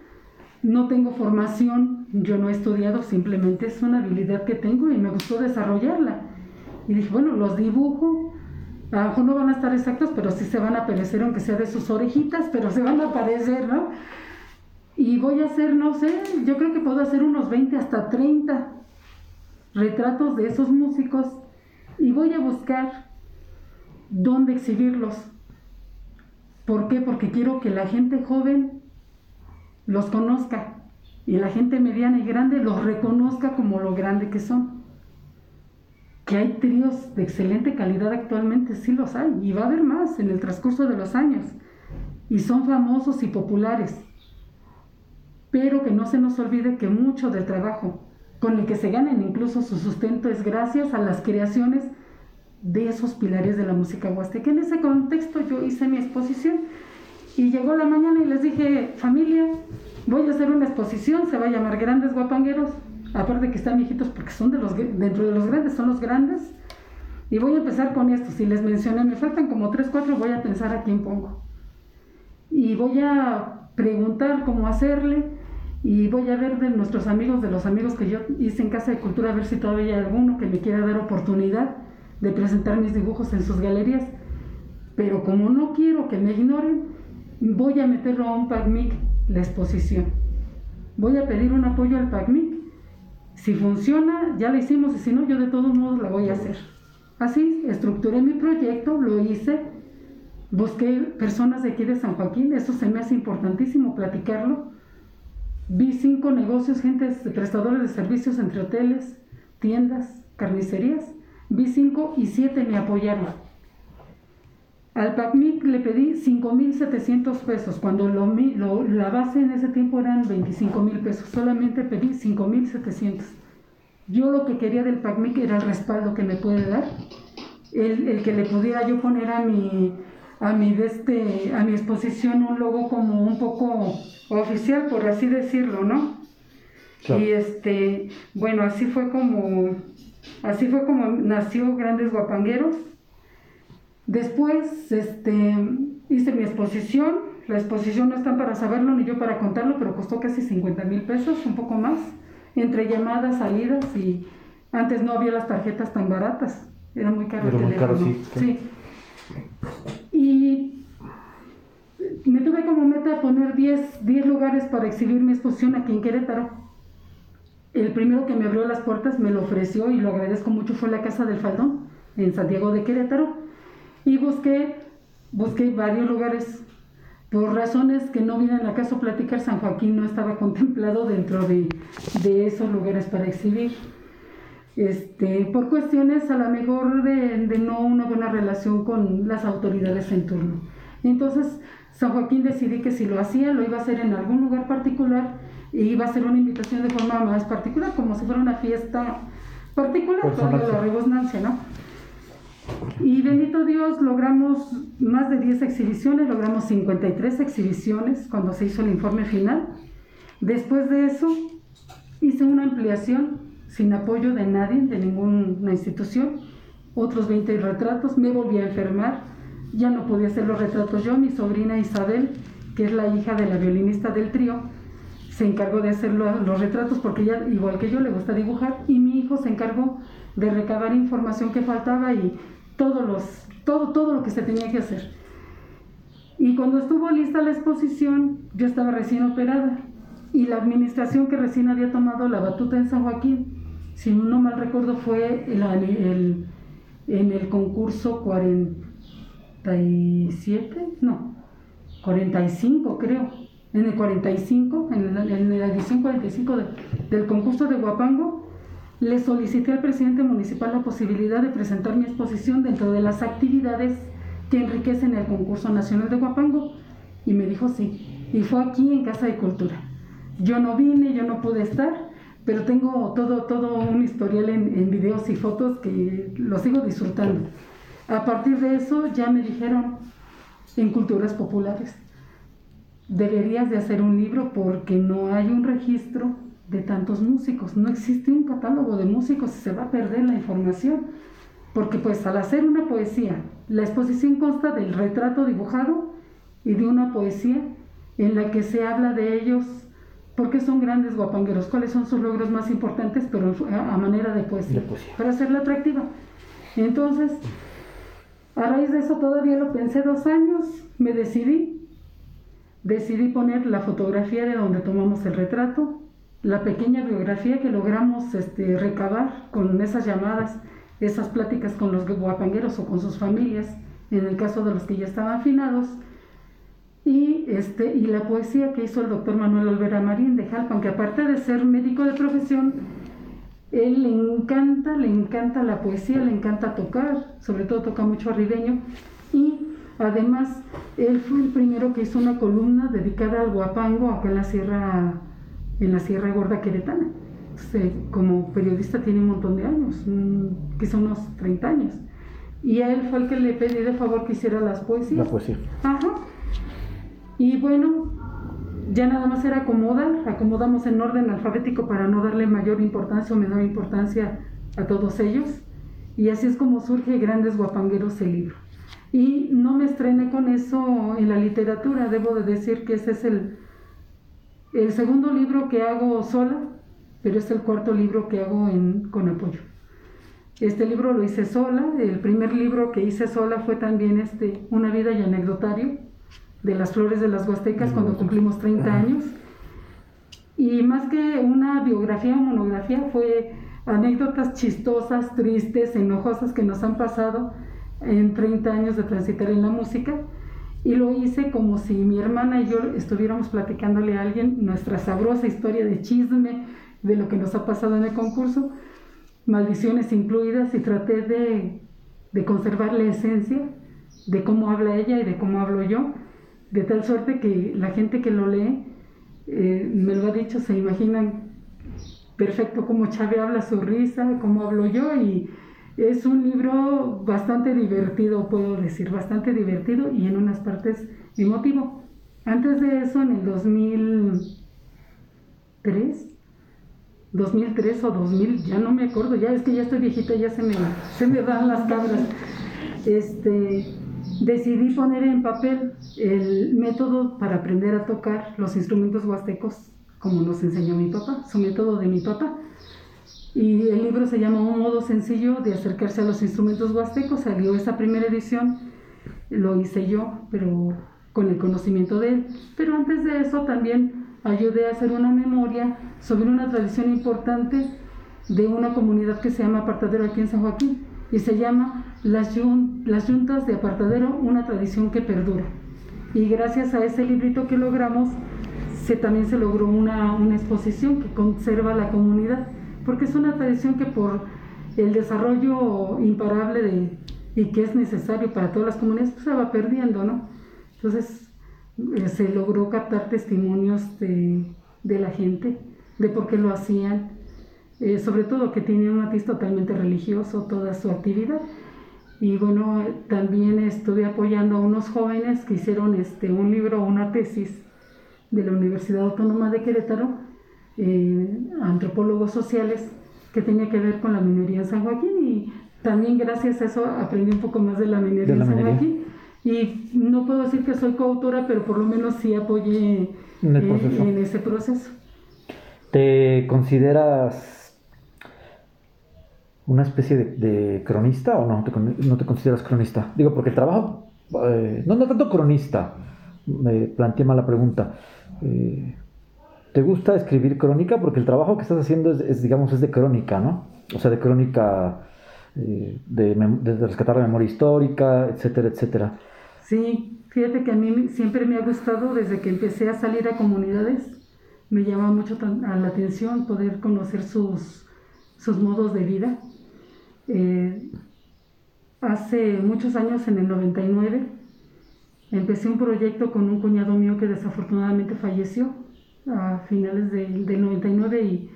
no tengo formación, yo no he estudiado, simplemente es una habilidad que tengo y me gustó desarrollarla. Y dije, bueno, los dibujo, a lo mejor no van a estar exactos, pero sí se van a aparecer, aunque sea de sus orejitas, pero se van a aparecer, ¿no? Y voy a hacer, no sé, yo creo que puedo hacer unos 20 hasta 30 retratos de esos músicos y voy a buscar dónde exhibirlos. ¿Por qué? Porque quiero que la gente joven los conozca y la gente mediana y grande los reconozca como lo grande que son. Que hay tríos de excelente calidad actualmente, sí los hay, y va a haber más en el transcurso de los años. Y son famosos y populares. Pero que no se nos olvide que mucho del trabajo con el que se ganen incluso su sustento es gracias a las creaciones de esos pilares de la música huasteca. En ese contexto yo hice mi exposición y llegó la mañana y les dije, familia, voy a hacer una exposición, se va a llamar Grandes Guapangueros, aparte que están viejitos porque son de los, dentro de los grandes, son los grandes. Y voy a empezar con esto, si les mencioné, me faltan como 3, 4, voy a pensar a quién pongo. Y voy a preguntar cómo hacerle y voy a ver de nuestros amigos, de los amigos que yo hice en Casa de Cultura, a ver si todavía hay alguno que me quiera dar oportunidad de presentar mis dibujos en sus galerías. Pero como no quiero que me ignoren, voy a meterlo a un PACMIC, la exposición. Voy a pedir un apoyo al PACMIC. Si funciona, ya lo hicimos, y si no, yo de todos modos la voy a hacer. Así, estructuré mi proyecto, lo hice, busqué personas de aquí de San Joaquín, eso se me hace importantísimo platicarlo. Vi cinco negocios, gente prestadores de servicios entre hoteles, tiendas, carnicerías, vi 5 y 7 me apoyaron. Al PACMIC le pedí 5.700 pesos, cuando lo, la base en ese tiempo eran 25.000 pesos, solamente pedí 5.700. Yo lo que quería del PACMIC era el respaldo que me puede dar, el, el que le pudiera yo poner a mi, a mi, este, a mi exposición un logo como un poco oficial, por así decirlo, ¿no? Y este, bueno, así fue como, así fue como nació Grandes Guapangueros. Después, este, hice mi exposición. La exposición no está para saberlo ni yo para contarlo, pero costó casi 50 mil pesos, un poco más, entre llamadas, salidas y antes no había las tarjetas tan baratas, era muy caro el teléfono. sí. sí. Y me tuve como meta poner 10, 10 lugares para exhibir mi exposición aquí en Querétaro. El primero que me abrió las puertas me lo ofreció y lo agradezco mucho fue la Casa del Faldón en Santiago de Querétaro. Y busqué, busqué varios lugares. Por razones que no vienen a caso platicar, San Joaquín no estaba contemplado dentro de, de esos lugares para exhibir. Este, por cuestiones a lo mejor de, de no una buena relación con las autoridades en turno. Entonces, San Joaquín decidí que si lo hacía, lo iba a hacer en algún lugar particular y iba a ser una invitación de forma más particular, como si fuera una fiesta particular, toda la rebosnancia, ¿no? Y bendito Dios, logramos más de 10 exhibiciones, logramos 53 exhibiciones cuando se hizo el informe final. Después de eso, hice una ampliación sin apoyo de nadie, de ninguna institución, otros 20 retratos, me volví a enfermar ya no podía hacer los retratos. Yo, mi sobrina Isabel, que es la hija de la violinista del trío, se encargó de hacer los retratos porque ella, igual que yo, le gusta dibujar. Y mi hijo se encargó de recabar información que faltaba y todos los, todo, todo lo que se tenía que hacer. Y cuando estuvo lista la exposición, yo estaba recién operada. Y la administración que recién había tomado la batuta en San Joaquín, si no mal recuerdo, fue el, en el concurso 40 47, no, 45 creo, en el 45, en la, edición 45 del concurso de Guapango, le solicité al presidente municipal la posibilidad de presentar mi exposición dentro de las actividades que enriquecen el concurso nacional de Guapango y me dijo sí, y fue aquí en Casa de Cultura. Yo no vine, yo no pude estar, pero tengo todo, todo un historial en, en videos y fotos que lo sigo disfrutando. A partir de eso ya me dijeron en culturas populares, deberías de hacer un libro porque no hay un registro de tantos músicos, no existe un catálogo de músicos y se va a perder la información, porque pues al hacer una poesía, la exposición consta del retrato dibujado y de una poesía en la que se habla de ellos, porque son grandes guapangueros, cuáles son sus logros más importantes, pero a manera de poesía, de poesía. para hacerla atractiva. Entonces, a raíz de eso todavía lo pensé dos años, me decidí. Decidí poner la fotografía de donde tomamos el retrato, la pequeña biografía que logramos este, recabar con esas llamadas, esas pláticas con los guapangueros o con sus familias, en el caso de los que ya estaban afinados, y, este, la poesía que hizo el doctor Manuel Olvera Marín de Jalpan, que aparte de ser médico de profesión, él le encanta, le encanta la poesía, le encanta tocar, sobre todo toca mucho arribeño y además él fue el primero que hizo una columna dedicada al guapango acá en la Sierra, en la Sierra Gorda Queretana. como periodista tiene un montón de años, quizá unos 30 años. Y a él fue el que le pedí de favor que hiciera las poesías. La poesía. Ajá. Y bueno, ya nada más era acomodar, acomodamos en orden alfabético para no darle mayor importancia o menor importancia a todos ellos. Y así es como surge Grandes Guapangueros el libro. Y no me estrené con eso en la literatura, debo de decir que ese es el, el segundo libro que hago sola, pero es el cuarto libro que hago en, con apoyo. Este libro lo hice sola, el primer libro que hice sola fue también este, Una vida y anecdotario, de las flores de las Huastecas cuando cumplimos 30 años. Y más que una biografía o monografía, fue anécdotas chistosas, tristes, enojosas que nos han pasado en 30 años de transitar en la música. Y lo hice como si mi hermana y yo estuviéramos platicándole a alguien nuestra sabrosa historia de chisme, de lo que nos ha pasado en el concurso, maldiciones incluidas, y traté de, de conservar la esencia de cómo habla ella y de cómo hablo yo, de tal suerte que la gente que lo lee eh, me lo ha dicho, se imaginan perfecto cómo Chávez habla su risa, cómo hablo yo y es un libro bastante divertido, puedo decir, bastante divertido y en unas partes emotivo. Antes de eso, en el 2003, 2003 o 2000, ya no me acuerdo, ya es que ya estoy viejita, ya se me, se me dan las cabras. Este, decidí poner en papel el método para aprender a tocar los instrumentos huastecos, como nos enseñó mi papá, su método de mi papá. Y el libro se llama Un modo sencillo de acercarse a los instrumentos huastecos. Salió esa primera edición, lo hice yo, pero con el conocimiento de él. Pero antes de eso también ayudé a hacer una memoria sobre una tradición importante de una comunidad que se llama Apartadero aquí en San Joaquín y se llama Las, las Juntas de Apartadero, una tradición que perdura. Y gracias a ese librito que logramos, se, también se logró una, una exposición que conserva la comunidad, porque es una tradición que por el desarrollo imparable de, y que es necesario para todas las comunidades, pues se va perdiendo, ¿no? Entonces eh, se logró captar testimonios de, de la gente, de por qué lo hacían, eh, sobre todo que tiene un matiz totalmente religioso toda su actividad. Y bueno, también estuve apoyando a unos jóvenes que hicieron este, un libro, una tesis de la Universidad Autónoma de Querétaro, eh, antropólogos sociales, que tenía que ver con la minería en San Joaquín. Y también gracias a eso aprendí un poco más de la minería en San Joaquín. Y no puedo decir que soy coautora, pero por lo menos sí apoyé en, en ese proceso. ¿Te consideras una especie de, cronista o no te, no te consideras cronista? Digo, porque el trabajo, eh, no, no tanto cronista, me planteé mal la pregunta. Eh, ¿Te gusta escribir crónica? Porque el trabajo que estás haciendo es, digamos, es de crónica, ¿no? O sea, de crónica, eh, de, de, rescatar la memoria histórica, etcétera, etcétera. Sí, fíjate que a mí siempre me ha gustado desde que empecé a salir a comunidades, me llama mucho a la atención poder conocer sus, sus modos de vida eh, hace muchos años, en el 99, empecé un proyecto con un cuñado mío que desafortunadamente falleció a finales del 99 y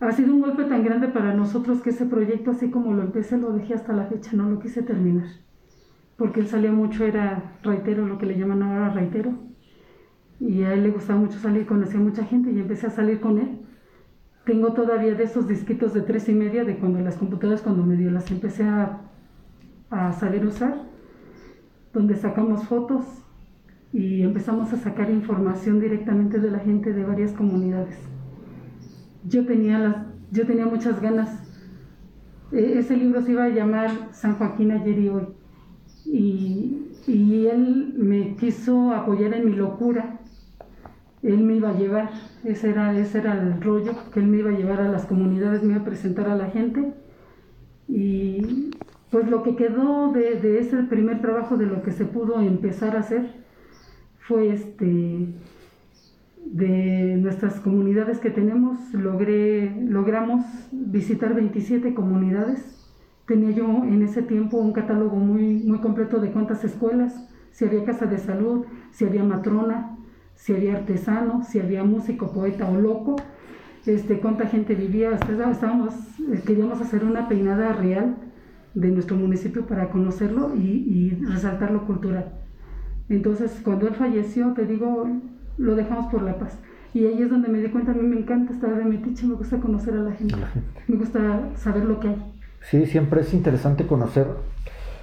ha sido un golpe tan grande para nosotros que ese proyecto, así como lo empecé, lo dejé hasta la fecha, no lo quise terminar. Porque él salía mucho, era reitero, lo que le llaman ahora reitero. Y a él le gustaba mucho salir, conocía mucha gente y empecé a salir con él. Tengo todavía de esos disquitos de tres y media de cuando las computadoras, cuando medio las empecé a, a saber usar, donde sacamos fotos y empezamos a sacar información directamente de la gente de varias comunidades. Yo tenía, las, yo tenía muchas ganas. E, ese libro se iba a llamar San Joaquín ayer y hoy. Y, y él me quiso apoyar en mi locura él me iba a llevar, ese era, ese era el rollo, que él me iba a llevar a las comunidades, me iba a presentar a la gente. Y pues lo que quedó de, ese primer trabajo, de lo que se pudo empezar a hacer, fue este, de nuestras comunidades que tenemos, logré, logramos visitar 27 comunidades. Tenía yo en ese tiempo un catálogo muy, muy completo de cuántas escuelas, si había casa de salud, si había matrona, si había artesano, si había músico, poeta o loco, este, cuánta gente vivía. Estábamos, eh, queríamos hacer una peinada real de nuestro municipio para conocerlo y, y, resaltar lo cultural. Entonces, cuando él falleció, te digo, lo dejamos por la paz. Y ahí es donde me di cuenta, a mí me encanta estar de metiche, me gusta conocer a la gente, me gusta saber lo que hay. Sí, siempre es interesante conocer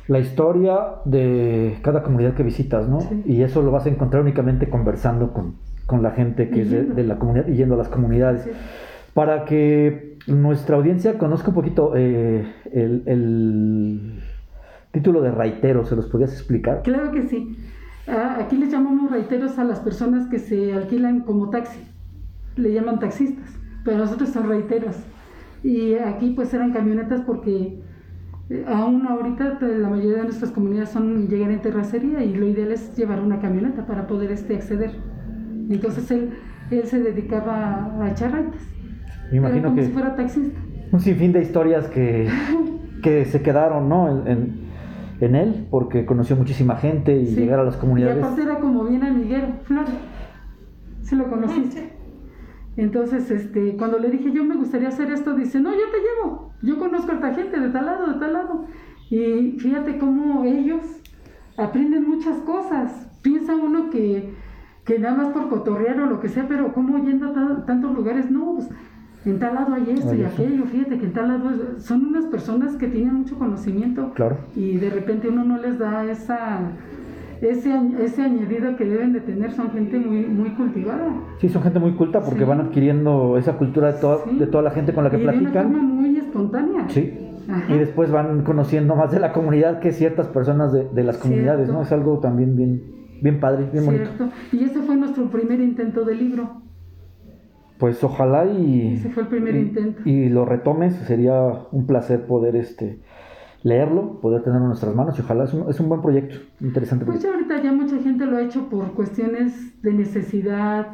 la historia de cada comunidad que visitas, ¿no? Y eso lo vas a encontrar únicamente conversando con, con la gente que es de, la comunidad y yendo a las comunidades. Para que nuestra audiencia conozca un poquito eh, el, el, título de raitero, ¿se los podías explicar? Claro que sí. Ah, aquí les llamamos raiteros a las personas que se alquilan como taxi. Le llaman taxistas, pero nosotros son raiteros. Y aquí pues eran camionetas porque aún ahorita la mayoría de nuestras comunidades son llegar en terracería y lo ideal es llevar una camioneta para poder este acceder. Entonces él, él se dedicaba a echar raitas. Me imagino como que si fuera taxista. Un sinfín de historias que, que se quedaron, ¿no? En, en él, porque conoció muchísima gente y Sí. llegar a las comunidades. Y aparte era como bien amiguero, Flor. ¿Sí lo conociste? Entonces, este, cuando le dije, yo me gustaría hacer esto, dice, no, yo te llevo. Yo conozco a esta gente de tal lado, de tal lado. Y fíjate cómo ellos aprenden muchas cosas. Piensa uno que, que nada más por cotorrear o lo que sea, pero cómo yendo a ta- tantos lugares, no, pues, en tal lado hay esto y aquello, fíjate que en tal lado es- son unas personas que tienen mucho conocimiento Claro. y de repente uno no les da esa ese, ese añadido que deben de tener, son gente muy, muy cultivada. Sí, son gente muy culta porque Sí. van adquiriendo esa cultura de toda, Sí. de toda la gente con la que y de una platican. forma muy espontánea. Sí. Ajá. Y después van conociendo más de la comunidad que ciertas personas de, de las comunidades, Cierto. ¿no? Es algo también bien, bien padre, bien bonito. Cierto. Y ese fue nuestro primer intento de libro. Pues ojalá y, Ese fue el primer y- intento. y lo retomes, sería un placer poder este leerlo, poder tenerlo en nuestras manos y ojalá es un, es un buen proyecto, interesante Pues proyecto. ahorita ya mucha gente lo ha hecho por cuestiones de necesidad,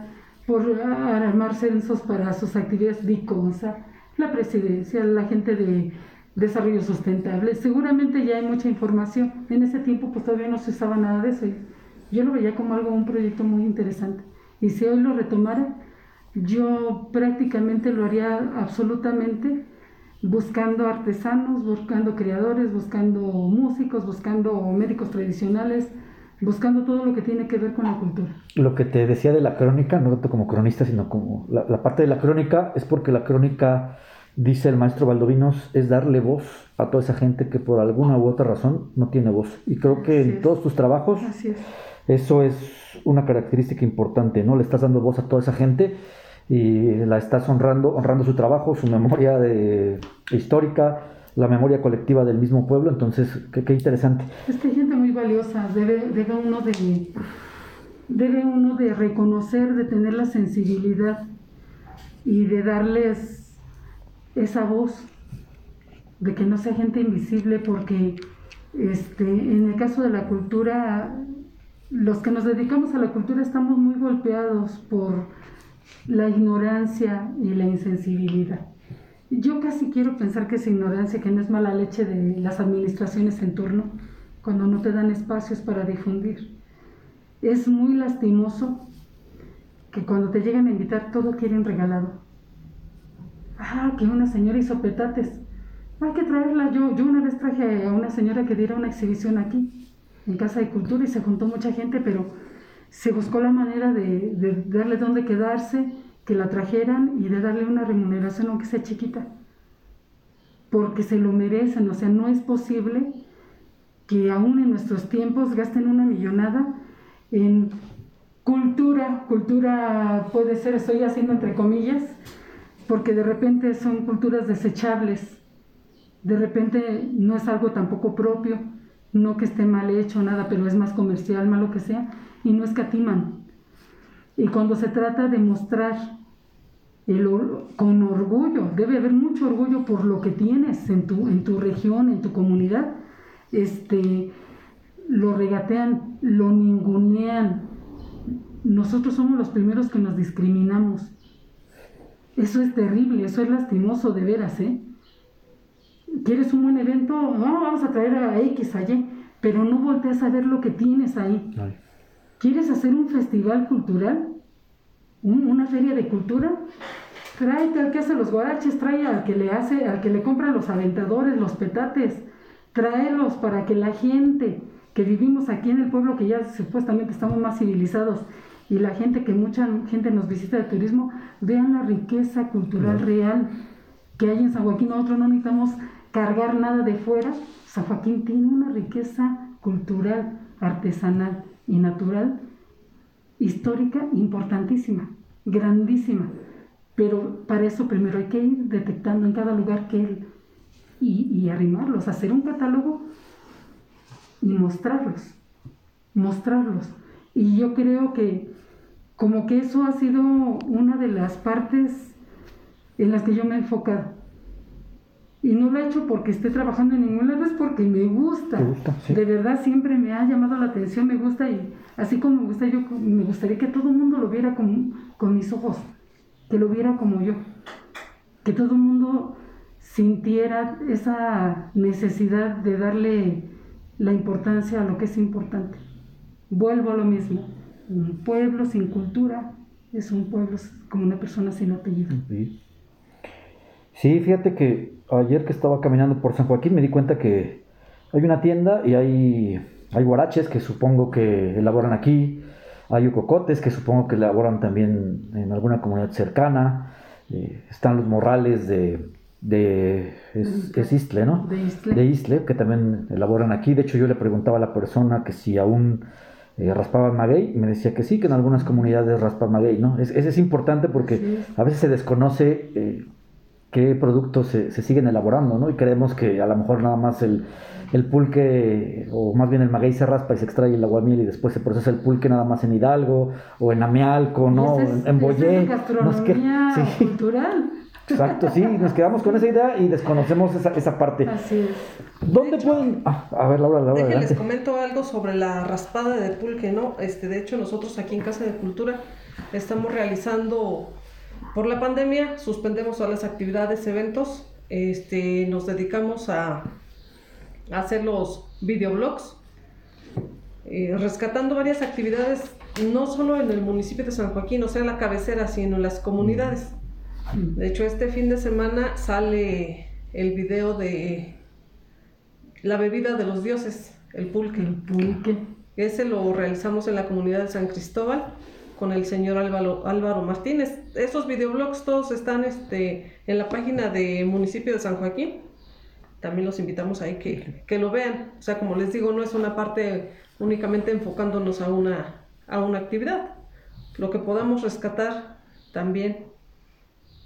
por armar censos para sus actividades DICONSA, la presidencia, la gente de desarrollo sustentable. Seguramente ya hay mucha información. En ese tiempo pues todavía no se usaba nada de eso. Yo lo veía como algo, un proyecto muy interesante. Y si hoy lo retomara, yo prácticamente lo haría absolutamente buscando artesanos, buscando creadores, buscando músicos, buscando médicos tradicionales, buscando todo lo que tiene que ver con la cultura. Lo que te decía de la crónica, no tanto como cronista, sino como la, la parte de la crónica, es porque la crónica, dice el maestro Valdovinos, es darle voz a toda esa gente que por alguna u otra razón no tiene voz. Y creo que Así en es. todos tus trabajos Así es. Eso es una característica importante, ¿no? Le estás dando voz a toda esa gente y la estás honrando, honrando su trabajo, su memoria de, histórica, la memoria colectiva del mismo pueblo, entonces, qué, interesante. Es que hay gente muy valiosa, debe, debe uno de debe uno de reconocer, de tener la sensibilidad y de darles esa voz, de que no sea gente invisible, porque este, en el caso de la cultura, los que nos dedicamos a la cultura estamos muy golpeados por la ignorancia y la insensibilidad. Yo casi quiero pensar que es ignorancia, que no es mala leche de las administraciones en turno, cuando no te dan espacios para difundir. Es muy lastimoso que cuando te llegan a invitar todo quieren regalado. Ah, que una señora hizo petates. Hay que traerla. Yo, yo una vez traje a una señora que diera una exhibición aquí, en Casa de Cultura, y se juntó mucha gente, pero se buscó la manera de, darle dónde quedarse, que la trajeran y de darle una remuneración, aunque sea chiquita. Porque se lo merecen. O sea, no es posible que aún en nuestros tiempos gasten una millonada en cultura, cultura puede ser, estoy haciendo entre comillas, porque de repente son culturas desechables, de repente no es algo tampoco propio, no que esté mal hecho, nada, pero es más comercial, más lo que sea, y no escatiman. Y cuando se trata de mostrar el or- con orgullo, debe haber mucho orgullo por lo que tienes en tu, en tu región, en tu comunidad, este, lo regatean, lo ningunean. Nosotros somos los primeros que nos discriminamos. Eso es terrible, eso es lastimoso de veras, ¿eh? ¿Quieres un buen evento? No, vamos a traer a X, a Y, pero no volteas a ver lo que tienes ahí. ¿Quieres hacer un festival cultural? ¿Un- ¿Una feria de cultura? Tráete al que hace los guaraches, trae al que le hace, al que le compra los aventadores, los petates, tráelos para que la gente que vivimos aquí en el pueblo, que ya supuestamente estamos más civilizados, y la gente que mucha gente nos visita de turismo, vean la riqueza cultural real que hay en San Joaquín. Nosotros no necesitamos cargar nada de fuera. San Joaquín tiene una riqueza cultural, artesanal y natural histórica importantísima, grandísima. Pero para eso primero hay que ir detectando en cada lugar que él y, y arrimarlos, hacer un catálogo y mostrarlos, mostrarlos. Y yo creo que como que eso ha sido una de las partes en las que yo me he enfocado. Y no lo he hecho porque esté trabajando en ningún lado, es porque me gusta. ¿Te gusta? Sí. De verdad siempre me ha llamado la atención, me gusta y así como me gusta, yo me gustaría que todo el mundo lo viera con, con mis ojos, que lo viera como yo, que todo el mundo sintiera esa necesidad de darle la importancia a lo que es importante. Vuelvo a lo mismo, un pueblo sin cultura es un pueblo como una persona sin apellido. Sí, fíjate que ayer que estaba caminando por San Joaquín me di cuenta que hay una tienda y hay, hay guaraches que supongo que elaboran aquí, hay cocotes que supongo que elaboran también en alguna comunidad cercana, eh, están los morrales de, de es, Istle, ¿no? De Istle. que también elaboran aquí. De hecho, yo le preguntaba a la persona que si aún eh, raspaban maguey y me decía que sí, que en algunas comunidades raspan maguey, ¿no? Es, es importante porque a veces se desconoce eh, qué productos se, se, siguen elaborando, ¿no? Y creemos que a lo mejor nada más el, el pulque, o más bien el maguey se raspa y se extrae el aguamiel y después se procesa el pulque nada más en Hidalgo o en Amealco, ¿no? en Boyé. Es gastronomía cultural. Exacto, sí, nos quedamos con esa idea y desconocemos esa, esa parte. Así es. ¿Dónde pueden...? Ah, a ver, Laura, Laura, les comento algo sobre la raspada de pulque, ¿no? Este, de hecho, nosotros aquí en Casa de Cultura estamos realizando, por la pandemia, suspendemos todas las actividades, eventos, este, nos dedicamos a hacer los videoblogs, eh, rescatando varias actividades, no solo en el municipio de San Joaquín, o sea, la cabecera, sino en las comunidades. De hecho, este fin de semana sale el video de la bebida de los dioses, el pulque. El pulque. Ese lo realizamos en la comunidad de San Cristóbal con el señor Álvaro, Álvaro Martínez. Esos videoblogs todos están este, en la página de municipio de San Joaquín también los invitamos ahí que, que lo vean. O sea, como les digo, no es una parte únicamente enfocándonos a una, a una actividad. Lo que podamos rescatar también.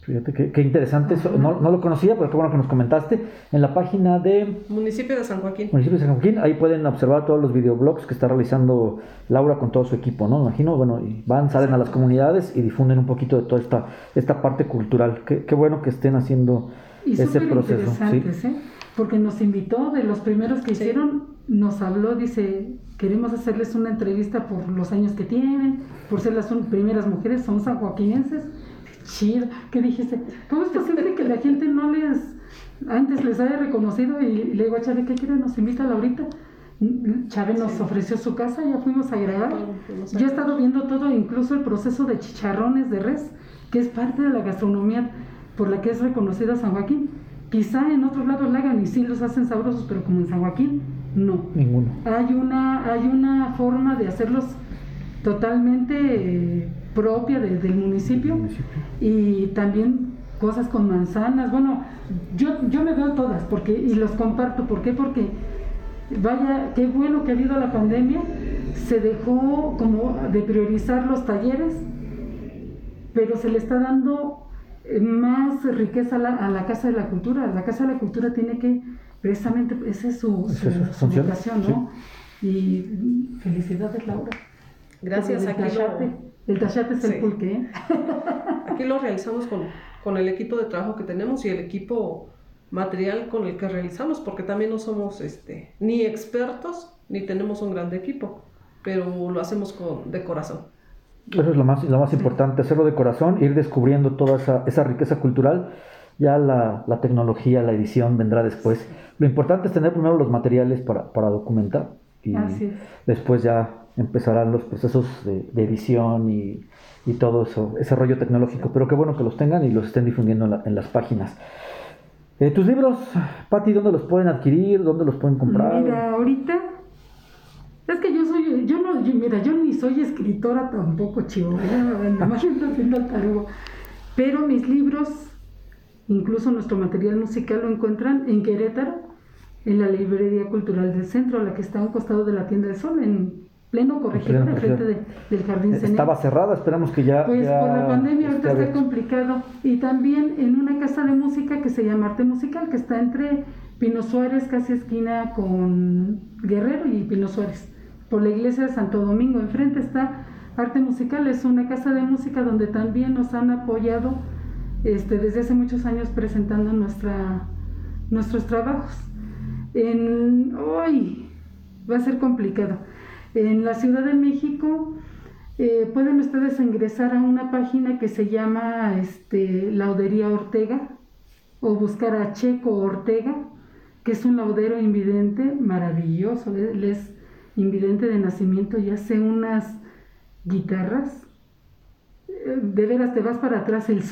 Fíjate qué, interesante, eso. No, no, lo conocía, pero qué bueno que nos comentaste. En la página de... Municipio de San Joaquín. Municipio de San Joaquín, ahí pueden observar todos los videoblogs que está realizando Laura con todo su equipo, ¿no? Imagino, bueno, y van, salen a las comunidades y difunden un poquito de toda esta, esta parte cultural. Qué, qué bueno que estén haciendo ese proceso. ¿sí? ¿eh? porque nos invitó, de los primeros que hicieron, nos habló, dice, queremos hacerles una entrevista por los años que tienen, por ser las primeras mujeres, son sanjoaquinenses. Chido, ¿qué dijiste? ¿Cómo es posible que la gente no les, antes les haya reconocido y, le digo a Chávez, ¿qué quiere? Nos invita ahorita. Chávez nos ofreció su casa, ya fuimos a grabar. Yo he estado viendo todo, incluso el proceso de chicharrones de res, que es parte de la gastronomía por la que es reconocida San Joaquín. Quizá en otros lados la hagan y sí los hacen sabrosos, pero como en San Joaquín, no. Ninguno. Hay una, hay una forma de hacerlos totalmente eh, propia del municipio, y también cosas con manzanas. Bueno, yo, yo me veo todas porque y los comparto. ¿Por qué? Porque vaya, qué bueno que ha habido la pandemia. Se dejó como de priorizar los talleres, pero se le está dando más riqueza a la, Casa de la Cultura. La Casa de la Cultura tiene que, precisamente, esa es su, su, ¿no? Y felicidades, Laura. Gracias, el tachate. El tachate es el pulque. ¿eh? Aquí lo realizamos con, con el equipo de trabajo que tenemos y el equipo material con el que realizamos, porque también no somos este, ni expertos ni tenemos un gran equipo, pero lo hacemos con, de corazón. Eso es lo más, lo más importante, hacerlo de corazón, ir descubriendo toda esa, esa riqueza cultural. Ya la, la, tecnología, la edición vendrá después. Lo importante es tener primero los materiales para, para documentar y después ya empezarán los procesos de, edición y, y, todo eso, ese rollo tecnológico. Pero qué bueno que los tengan y los estén difundiendo en, las páginas. Eh, ¿Tus libros, Patti, dónde los pueden adquirir? ¿Dónde los pueden comprar? Mira, ahorita es que yo soy, yo no, mira, yo ni soy escritora tampoco, chivo, haciendo el Pero mis libros, incluso nuestro material musical, lo encuentran en Querétaro, en la Librería Cultural del Centro, la que está a un costado de la Tienda del Sol, en pleno corregidor, frente del Jardín Ceneo. Estaba cerrada, esperamos que ya. Pues por la pandemia ahorita está complicado. Y también en una casa de música que se llama Arte Musical, que está entre Pino Suárez, casi esquina con Guerrero y Pino Suárez por la iglesia de Santo Domingo. Enfrente está Arte Musical, es una casa de música donde también nos han apoyado este, desde hace muchos años presentando nuestra, nuestros trabajos. En, hoy va a ser complicado. En la Ciudad de México eh, pueden ustedes ingresar a una página que se llama este, Laudería Ortega o buscar a Checo Ortega que es un laudero invidente maravilloso. Él es invidente de nacimiento y hace unas guitarras. Eh, De veras, te vas para atrás el sol.